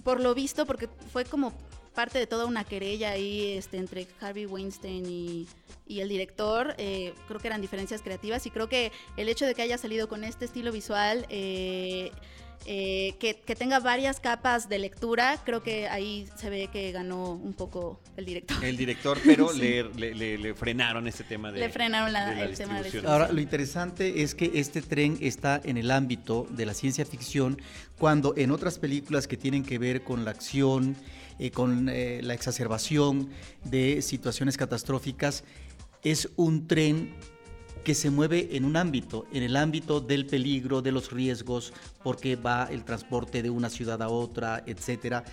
por lo visto, porque fue como parte de toda una querella ahí este, entre Harvey Weinstein y, y el director, eh, creo que eran diferencias creativas y creo que el hecho de que haya salido con este estilo visual eh, eh, que, que tenga varias capas de lectura, creo que ahí se ve que ganó un poco el director. El director, pero le, le- le- le frenaron este tema de. Le frenaron la- de el tema de distribución. Ahora, lo interesante es que este tren está en el ámbito de la ciencia ficción, cuando en otras películas que tienen que ver con la acción, eh, con eh, la exacerbación de situaciones catastróficas, es un tren que se mueve en un ámbito, en el ámbito del peligro, de los riesgos, porque va el transporte de una ciudad a otra, etcétera,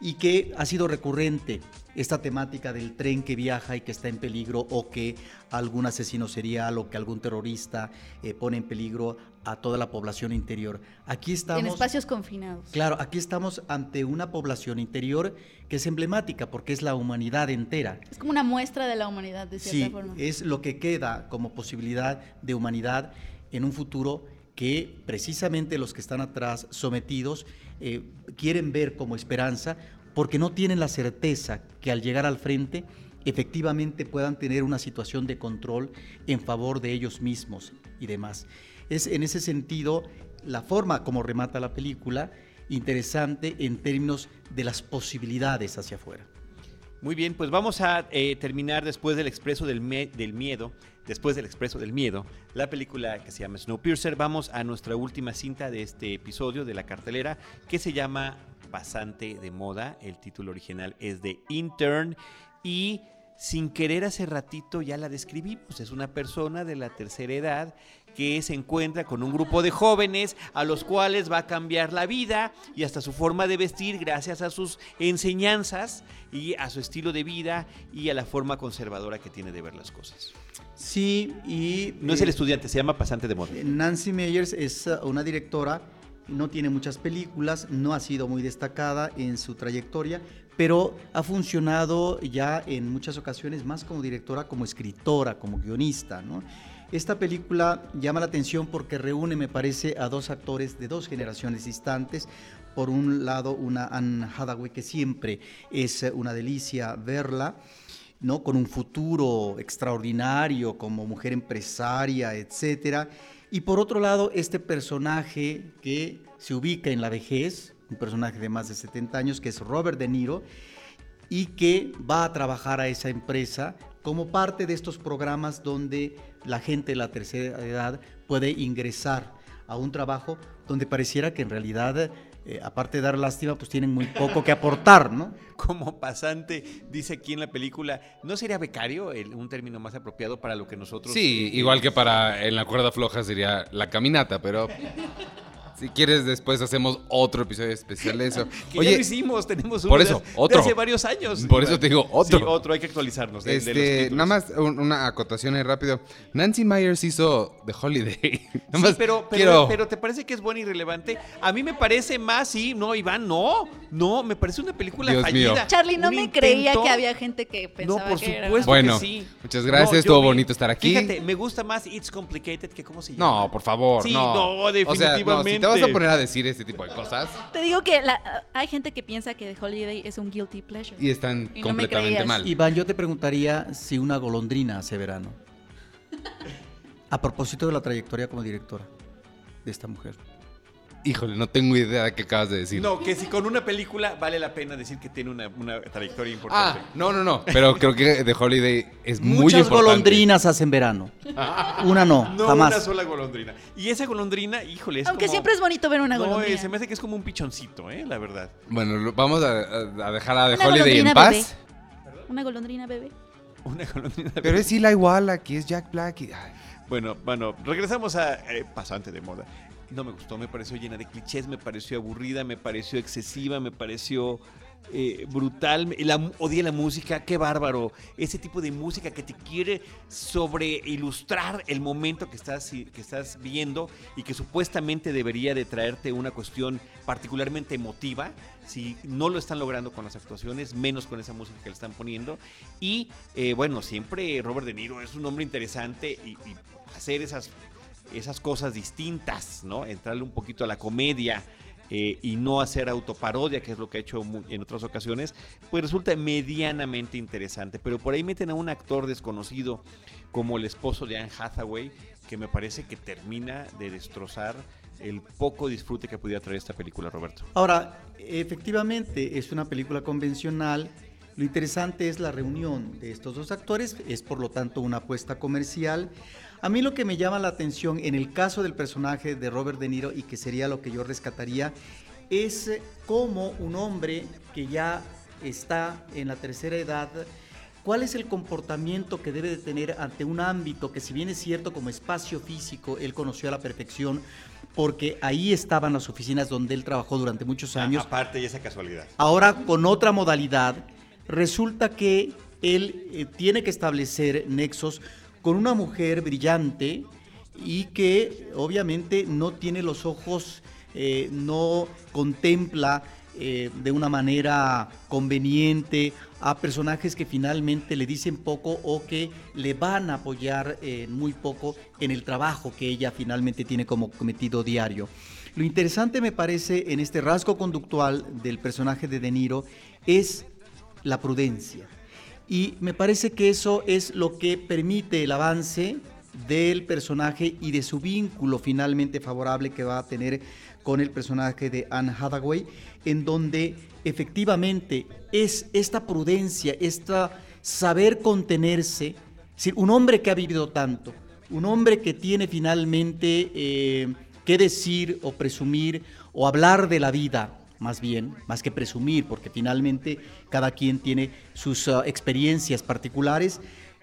y que ha sido recurrente esta temática del tren que viaja y que está en peligro o que algún asesino serial o que algún terrorista eh, pone en peligro a toda la población interior. Aquí estamos en espacios confinados. Claro, aquí estamos ante una población interior que es emblemática porque es la humanidad entera. Es como una muestra de la humanidad, de cierta Sí, forma. es lo que queda como posibilidad de humanidad en un futuro que precisamente los que están atrás sometidos eh, quieren ver como esperanza porque no tienen la certeza que al llegar al frente efectivamente puedan tener una situación de control en favor de ellos mismos y demás. Es en ese sentido la forma como remata la película interesante en términos de las posibilidades hacia afuera. Muy bien, pues vamos a eh, terminar después del Expreso del, del Miedo, después del Expreso del Miedo, la película que se llama Snowpiercer. Vamos a nuestra última cinta de este episodio de la cartelera, que se llama Pasante de Moda. El título original es de Intern y sin querer hace ratito ya la describimos. Es una persona de la tercera edad que se encuentra con un grupo de jóvenes a los cuales va a cambiar la vida y hasta su forma de vestir gracias a sus enseñanzas y a su estilo de vida y a la forma conservadora que tiene de ver las cosas. Sí, y... No es eh, el estudiante, se llama pasante de moda. Nancy Meyers es uh, una directora, no tiene muchas películas, no ha sido muy destacada en su trayectoria, pero ha funcionado ya en muchas ocasiones más como directora, como escritora, como guionista. ¿no? Esta película llama la atención porque reúne, me parece, a dos actores de dos generaciones distantes. Por un lado, una Anne Hathaway, que siempre es una delicia verla. ¿no? con un futuro extraordinario como mujer empresaria, etcétera. Y por otro lado, este personaje que se ubica en la vejez, un personaje de más de 70 años, que es Robert De Niro, y que va a trabajar a esa empresa como parte de estos programas donde la gente de la tercera edad puede ingresar a un trabajo donde pareciera que en realidad, eh, aparte de dar lástima, pues tienen muy poco que aportar, ¿no? Como pasante, dice aquí en la película, ¿no sería becario el- un término más apropiado para lo que nosotros... Sí, eh, igual que para en la cuerda floja sería la caminata, pero si quieres después hacemos otro episodio especial de eso. Que ya lo hicimos, tenemos uno por eso, de otro. hace varios años. Por eso te digo, otro. Sí, otro, hay que actualizarnos. de- de los Este, nada más un- una acotación ahí rápido. Nancy Myers hizo The Holiday. Nada Sí, más pero, pero, quiero- pero ¿te parece que es buena y relevante? A mí me parece más, sí, no, Iván, no, no, me parece una película Dios mío. fallida. Charlie, no Un me creía que había gente que pensaba No, por que era supuesto Bueno, que sí. muchas gracias, yo estuvo vi- bonito estar aquí. Fíjate, me gusta más It's Complicated que cómo se llama. No, por favor, Sí, no. no, O sea, no, si te vas a poner a decir este tipo de cosas Te digo que la- hay gente que piensa que The Holiday es un guilty pleasure. y están Y no completamente creías. mal. Iván, yo te preguntaría si una golondrina hace verano. A propósito de la trayectoria como directora de esta mujer. Híjole, no tengo idea de qué acabas de decir. No, que si con una película vale la pena decir que tiene una, una trayectoria Ah, importante. no, no, no. Pero creo que The Holiday es muy Muchas importante. golondrinas hacen verano. Una no, No jamás. una sola golondrina. Y esa golondrina, híjole, es Aunque como- siempre es bonito ver una No, golondrina. eh, se me hace que es como un pichoncito, ¿eh? La verdad. Bueno, lo- vamos a, dejar a The Una Holiday en paz. Una golondrina bebé. Una golondrina. Pero es Eli Wallach, aquí es Jack Black. y- ay. Bueno, bueno, regresamos a eh, Pasante de Moda. No me gustó, me pareció llena de clichés, me pareció aburrida, me pareció excesiva, me pareció eh, brutal. La, odié la música, qué bárbaro. Ese tipo de música que te quiere sobre ilustrar el momento que estás, que estás viendo y que supuestamente debería de traerte una cuestión particularmente emotiva. Si no lo están logrando con las actuaciones, menos con esa música que le están poniendo. Y eh, bueno, siempre Robert De Niro es un hombre interesante y hacer esas, esas cosas distintas, ¿no? Entrarle un poquito a la comedia eh, y no hacer autoparodia, que es lo que ha hecho en otras ocasiones, pues resulta medianamente interesante. Pero por ahí meten a un actor desconocido como el esposo de Anne Hathaway, que me parece que termina de destrozar el poco disfrute que pudiera traer esta película, Roberto. Ahora, efectivamente, es una película convencional. Lo interesante es la reunión de estos dos actores, es por lo tanto una apuesta comercial. A mí lo que me llama la atención en el caso del personaje de Robert De Niro y que sería lo que yo rescataría, es eh, cómo un hombre que ya está en la tercera edad, cuál es el comportamiento que debe de tener ante un ámbito que si bien es cierto como espacio físico, él conoció a la perfección, porque ahí estaban las oficinas donde él trabajó durante muchos años. Aparte de esa casualidad. Ahora con otra modalidad, resulta que él eh, tiene que establecer nexos con una mujer brillante y que obviamente no tiene los ojos, eh, no contempla eh, de una manera conveniente a personajes que finalmente le dicen poco o que le van a apoyar eh, muy poco en el trabajo que ella finalmente tiene como cometido diario. Lo interesante me parece en este rasgo conductual del personaje de De Niro es la prudencia. Y me parece que eso es lo que permite el avance del personaje y de su vínculo finalmente favorable que va a tener con el personaje de Anne Hathaway, en donde efectivamente es esta prudencia, esta saber contenerse, es decir, un hombre que ha vivido tanto, un hombre que tiene finalmente eh, que decir o presumir o hablar de la vida, más bien, más que presumir, porque finalmente cada quien tiene sus uh, experiencias particulares,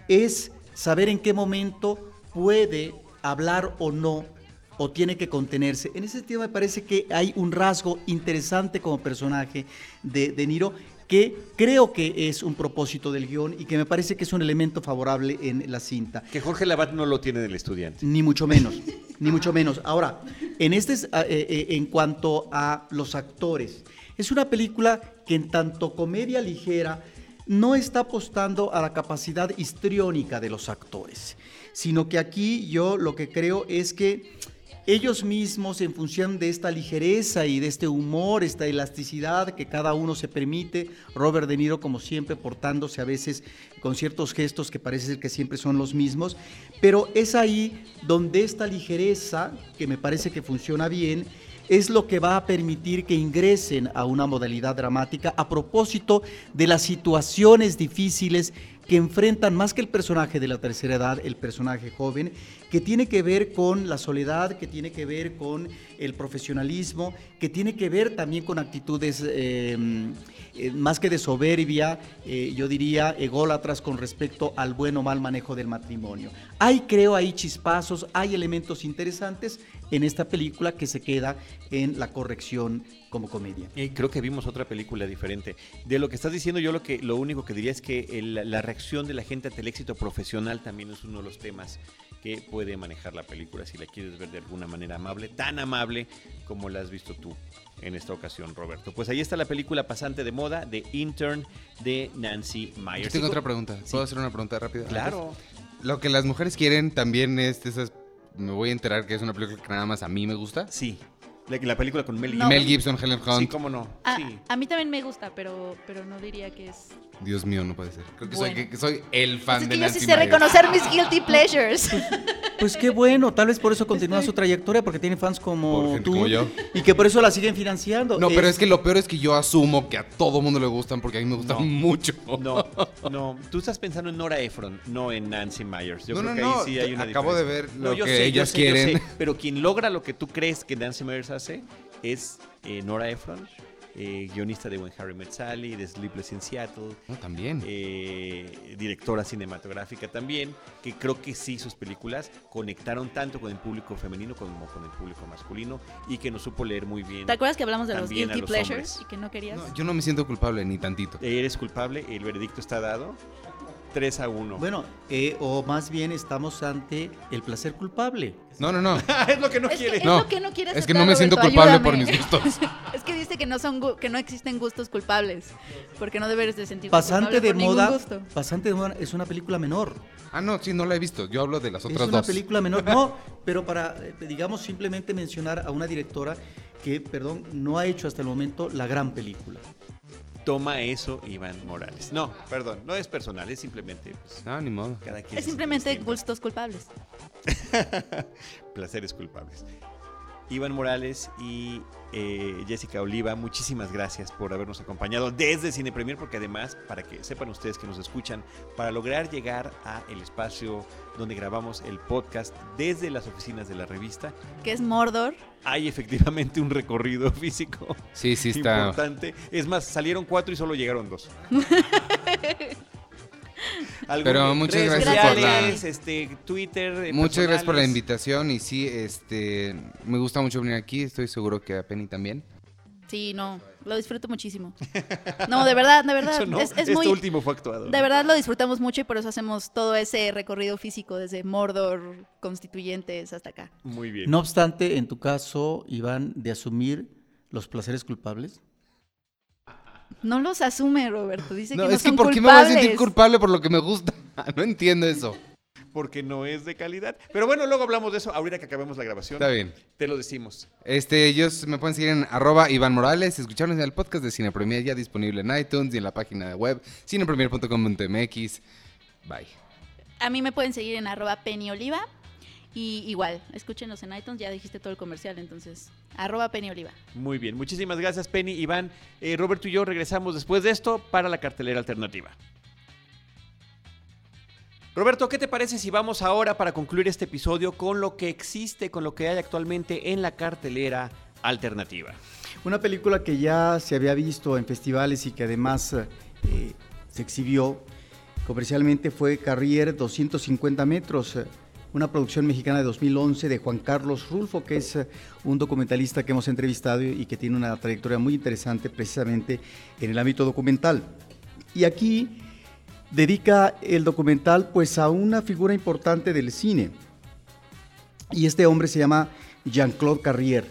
es saber en qué momento puede hablar o no o tiene que contenerse. En ese sentido me parece que hay un rasgo interesante como personaje de, de Niro que creo que es un propósito del guion y que me parece que es un elemento favorable en la cinta. Que Jorge Labat no lo tiene del estudiante. Ni mucho menos, ni mucho menos. Ahora, en, este, eh, eh, en cuanto a los actores, es una película que en tanto comedia ligera no está apostando a la capacidad histriónica de los actores, sino que aquí yo lo que creo es que ellos mismos, en función de esta ligereza y de este humor, esta elasticidad que cada uno se permite, Robert De Niro, como siempre, portándose a veces con ciertos gestos que parece ser que siempre son los mismos, pero es ahí donde esta ligereza, que me parece que funciona bien, es lo que va a permitir que ingresen a una modalidad dramática a propósito de las situaciones difíciles que enfrentan más que el personaje de la tercera edad, el personaje joven, que tiene que ver con la soledad, que tiene que ver con el profesionalismo, que tiene que ver también con actitudes eh, eh, más que de soberbia, eh, yo diría ególatras con respecto al buen o mal manejo del matrimonio. Hay, creo, ahí chispazos, hay elementos interesantes en esta película que se queda en la corrección como comedia. Y creo que vimos otra película diferente. De lo que estás diciendo, yo lo que lo único que diría es que la reacción de la gente ante el éxito profesional también es uno de los temas que puede manejar la película si la quieres ver de alguna manera amable, tan amable como la has visto tú en esta ocasión, Roberto. Pues ahí está la película pasante de moda de Intern de Nancy Myers. Yo tengo otra pregunta. ¿Puedo hacer una pregunta rápida? Claro. Antes? Lo que las mujeres quieren también es de esas. Me voy a enterar que es una película que nada más a mí me gusta. Sí. La, la película con Mel No. Mel Gibson, Helen Hunt. Sí, cómo no. A, sí. a mí también me gusta, pero, pero no diría que es. Dios mío, no puede ser. Creo que, Bueno. soy, que soy el fan Pues es de que yo Nancy sí sé Myers. reconocer mis guilty pleasures. Pues qué bueno, tal vez por eso continúa su trayectoria, porque tiene fans como Por gente tú como yo. y que por eso la siguen financiando. No, pero es que lo peor es que yo asumo que a todo mundo le gustan porque a mí me gustan No. mucho. No, no. Tú estás pensando en Nora Ephron, no en Nancy Myers. Yo No, creo no, que no, ahí sí hay una acabo de ver lo yo que sé, yo ellas sé, yo quieren. sé, pero quien logra lo que tú crees que Nancy Myers hace es eh, Nora Ephron, eh, guionista de When Harry Met Sally, de Sleepless in Seattle, No, también. eh, directora cinematográfica también, que creo que sí sus películas conectaron tanto con el público femenino como con el público masculino y que nos supo leer muy bien. ¿Te acuerdas que hablamos de los guilty los pleasures hombres. y que no querías? No, yo no me siento culpable ni tantito. Eres culpable, el veredicto está dado. 3 a 1. Bueno, eh, o más bien estamos ante el placer culpable. No, no, no. es lo que no es que quiere. es No, lo que no quiere es que no me siento Roberto, culpable por mis gustos. es que dice que no son que no existen gustos culpables, porque no debes de sentirte Pasante culpable de por moda, gusto. Pasante de moda es una película menor. Ah, no, sí, no la he visto. Yo hablo de las Es otras una dos. película menor. No, pero para, eh, digamos, simplemente mencionar a una directora que, perdón, no ha hecho hasta el momento la gran película. Toma eso, Iván Morales. No, perdón, no es personal, es simplemente pues, No, ni modo. cada quien. Es simplemente gustos culpables. Placeres culpables. Iván Morales y eh, Jessica Oliva, muchísimas gracias por habernos acompañado desde Cine Premier, porque además, para que sepan ustedes que nos escuchan, para lograr llegar a el espacio donde grabamos el podcast desde las oficinas de la revista, Que es Mordor. hay efectivamente un recorrido físico Sí, sí está. importante. Es más, salieron cuatro y solo llegaron dos. Pero muchas redes gracias por la- este, Twitter. eh, Muchas gracias por la invitación y sí, este, me gusta mucho venir aquí, estoy seguro que a Penny también. Sí, no, lo disfruto muchísimo. No, de verdad, de verdad. No, es, es este muy, último fue actuado. de verdad lo disfrutamos mucho y por eso hacemos todo ese recorrido físico desde Mordor, Constituyentes hasta acá. Muy bien. No obstante, en tu caso, Iván, de asumir los placeres culpables. No los asume, Roberto. Dice No, que no es que son ¿por qué me voy a sentir culpables. culpable por lo que me gusta? No entiendo eso. Porque no es de calidad. Pero bueno, luego hablamos de eso ahorita que acabemos la grabación. Está bien. Te lo decimos. Este, ellos me pueden seguir en arroba Iván Morales, escucharnos en el podcast de Cine Premier ya disponible en iTunes y en la página de web cinepremier.com.mx. Bye. A mí me pueden seguir en arroba pennyoliva y igual, escúchenos en iTunes, ya dijiste todo el comercial, entonces, arroba pennyoliva. Muy bien. Muchísimas gracias, Penny, Iván. Eh, Roberto y yo regresamos después de esto para la cartelera alternativa. Roberto, ¿qué te parece si vamos ahora para concluir este episodio con lo que existe, con lo que hay actualmente en la cartelera alternativa? Una película que ya se había visto en festivales y que además eh, se exhibió comercialmente fue Carrier 250 metros, eh, una producción mexicana de 2011 de Juan Carlos Rulfo, que es eh, un documentalista que hemos entrevistado y que tiene una trayectoria muy interesante precisamente en el ámbito documental. Y aquí dedica el documental pues a una figura importante del cine. Y este hombre se llama Jean-Claude Carrier,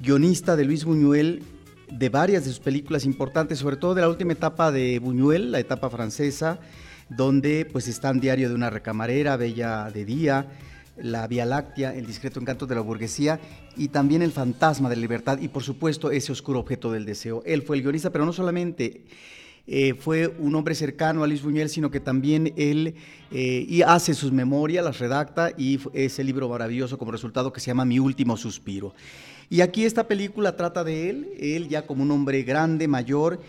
guionista de Luis Buñuel de varias de sus películas importantes, sobre todo de la última etapa de Buñuel, la etapa francesa, donde pues están Diario de una recamarera, Bella de día, La Vía Láctea, El discreto encanto de la burguesía y también El fantasma de la libertad y por supuesto ese oscuro objeto del deseo. Él fue el guionista, pero no solamente eh, fue un hombre cercano a Luis Buñuel, sino que también él eh, y hace sus memorias, las redacta y ese libro maravilloso como resultado que se llama Mi último suspiro. Y aquí esta película trata de él, él ya como un hombre grande, mayor.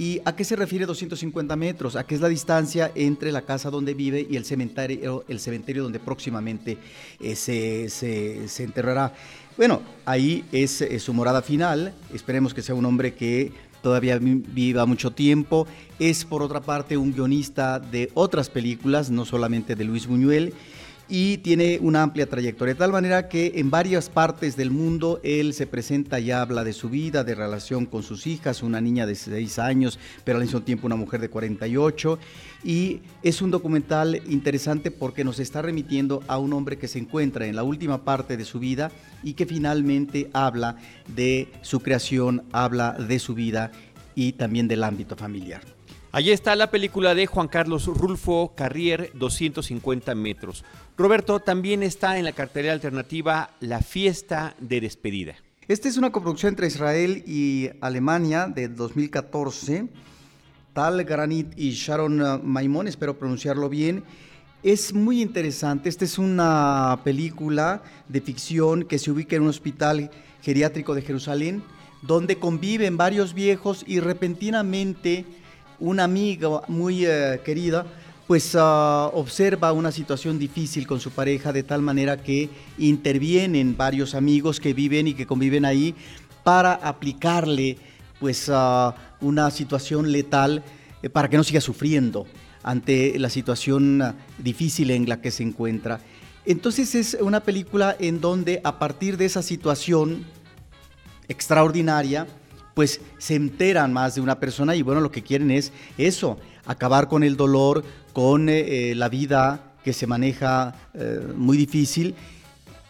¿Y a qué se refiere 250 metros? A qué es la distancia entre la casa donde vive y el cementerio, el cementerio donde próximamente eh, se, se- enterrará. Bueno, ahí es, eh, su morada final. Esperemos que sea un hombre que todavía vi- viva mucho tiempo. Es, por otra parte, un guionista de otras películas, no solamente de Luis Buñuel, y tiene una amplia trayectoria, de tal manera que en varias partes del mundo él se presenta y habla de su vida, de relación con sus hijas, una niña de 6 años, pero al mismo tiempo una mujer de 48, y es un documental interesante porque nos está remitiendo a un hombre que se encuentra en la última parte de su vida y que finalmente habla de su creación, habla de su vida y también del ámbito familiar. Allí está la película de Juan Carlos Rulfo Carrier, 250 metros. Roberto, también está en la cartelera alternativa La fiesta de despedida. Esta es una coproducción entre Israel y Alemania de 2014. Tal Granit y Sharon uh, Maimon, espero pronunciarlo bien. Es muy interesante. Esta es una película de ficción que se ubica en un hospital geriátrico de Jerusalén, donde conviven varios viejos y repentinamente una amiga muy eh, querida pues ah, observa una situación difícil con su pareja de tal manera que intervienen varios amigos que viven y que conviven ahí para aplicarle pues ah, una situación letal eh, para que no siga sufriendo ante la situación ah, difícil en la que se encuentra. Entonces es una película en donde a partir de esa situación extraordinaria, pues se enteran más de una persona y bueno, lo que quieren es eso, acabar con el dolor, con eh, eh, la vida que se maneja eh, muy difícil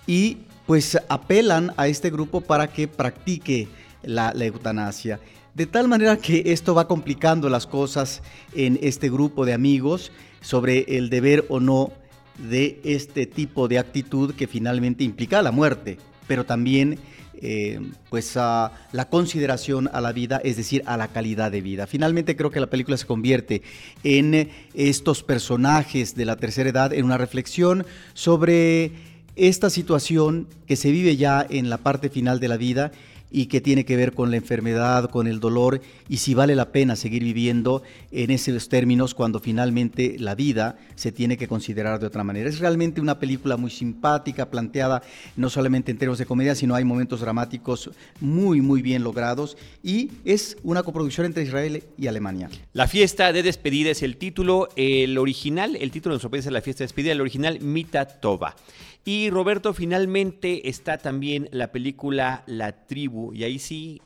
y pues apelan a este grupo para que practique la, la eutanasia. De tal manera que esto va complicando las cosas en este grupo de amigos sobre el deber o no de este tipo de actitud que finalmente implica la muerte, pero también eh, pues a la consideración a la vida, es decir, a la calidad de vida. Finalmente creo que la película se convierte en estos personajes de la tercera edad en una reflexión sobre esta situación que se vive ya en la parte final de la vida y que tiene que ver con la enfermedad, con el dolor y si vale la pena seguir viviendo en esos términos cuando finalmente la vida se tiene que considerar de otra manera. Es realmente una película muy simpática, planteada no solamente en términos de comedia, sino hay momentos dramáticos muy, muy bien logrados y es una coproducción entre Israel y Alemania. La fiesta de despedida es el título, el original, el título de nuestro país es la fiesta de despedida, el original Mita Tova. Y Roberto, finalmente está también la película La Tribu, y ahí sí,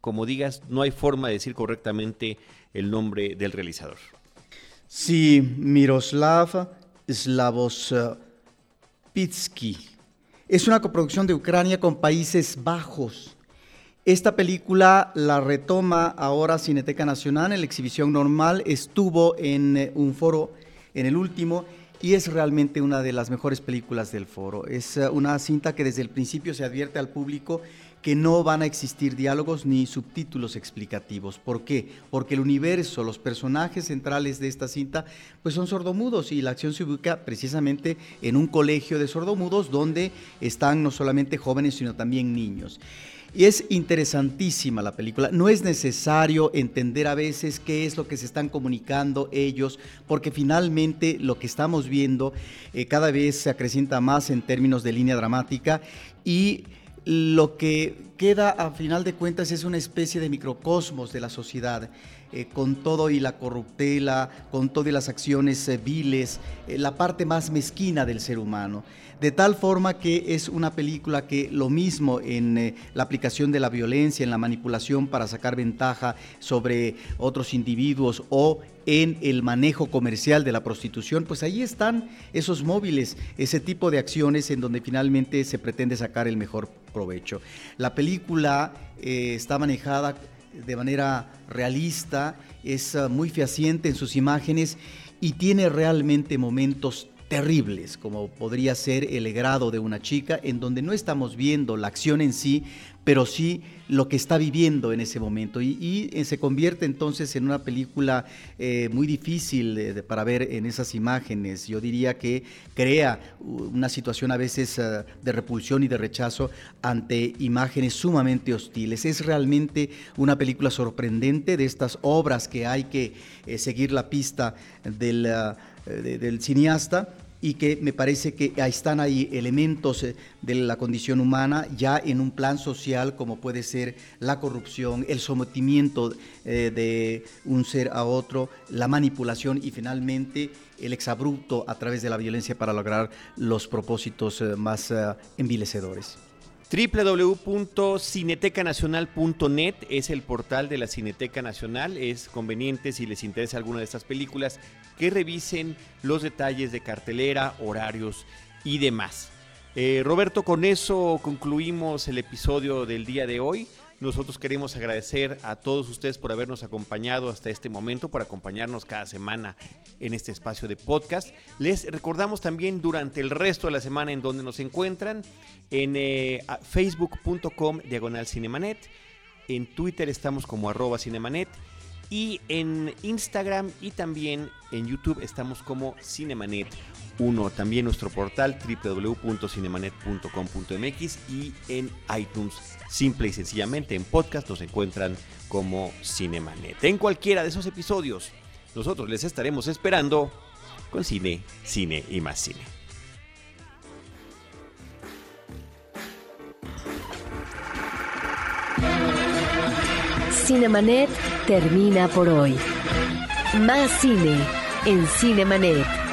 como digas, no hay forma de decir correctamente el nombre del realizador. Sí, Miroslav Slavosvitsky. Es una coproducción de Ucrania con Países Bajos. Esta película la retoma ahora Cineteca Nacional en la exhibición normal. Estuvo en eh, un foro, en el último, y es realmente una de las mejores películas del foro. Es eh, una cinta que desde el principio se advierte al público que no van a existir diálogos ni subtítulos explicativos. ¿Por qué? Porque el universo, los personajes centrales de esta cinta, pues son sordomudos y la acción se ubica precisamente en un colegio de sordomudos donde están no solamente jóvenes, sino también niños. Y es interesantísima la película. No es necesario entender a veces qué es lo que se están comunicando ellos, porque finalmente lo que estamos viendo eh, cada vez se acrecienta más en términos de línea dramática y lo que queda a final de cuentas es una especie de microcosmos de la sociedad. Eh, con todo y la corruptela, con todas las acciones eh, viles, la parte más mezquina del ser humano de tal forma que es una película que lo mismo en eh, la aplicación de la violencia, en la manipulación para sacar ventaja sobre otros individuos o en el manejo comercial de la prostitución, pues ahí están esos móviles, ese tipo de acciones en donde finalmente se pretende sacar el mejor provecho. La película eh, está manejada de manera realista, es ah, muy fehaciente en sus imágenes y tiene realmente momentos terribles, como podría ser el grado de una chica, en donde no estamos viendo la acción en sí, pero sí lo que está viviendo en ese momento. Y, eh, se convierte entonces en una película eh, muy difícil para ver en esas imágenes. Yo diría que crea una situación a veces eh, de repulsión y de rechazo ante imágenes sumamente hostiles. Es realmente una película sorprendente de estas obras que hay que seguir la pista del del cineasta y que me parece que están ahí elementos eh, de la condición humana ya en un plan social como puede ser la corrupción, el sometimiento eh, de un ser a otro, la manipulación y finalmente el exabrupto a través de la violencia para lograr los propósitos eh, más envilecedores www.cinetecanacional.net es el portal de la Cineteca Nacional. Es conveniente si les interesa alguna de estas películas que revisen los detalles de cartelera, horarios y demás. Eh, Roberto, con eso concluimos el episodio del día de hoy. Nosotros queremos agradecer a todos ustedes por habernos acompañado hasta este momento, por acompañarnos cada semana en este espacio de podcast. Les recordamos también durante el resto de la semana en donde nos encuentran, en eh, facebook.com diagonal cinemanet, en Twitter estamos como arroba cinemanet y en Instagram y también en YouTube estamos como Cinemanet 1. También nuestro portal www.cinemanet.com.mx y en iTunes, simple y sencillamente en podcast nos encuentran como Cinemanet. En cualquiera de esos episodios, nosotros les estaremos esperando con cine, cine y más cine. Cinemanet termina por hoy. Más cine en Cinemanet.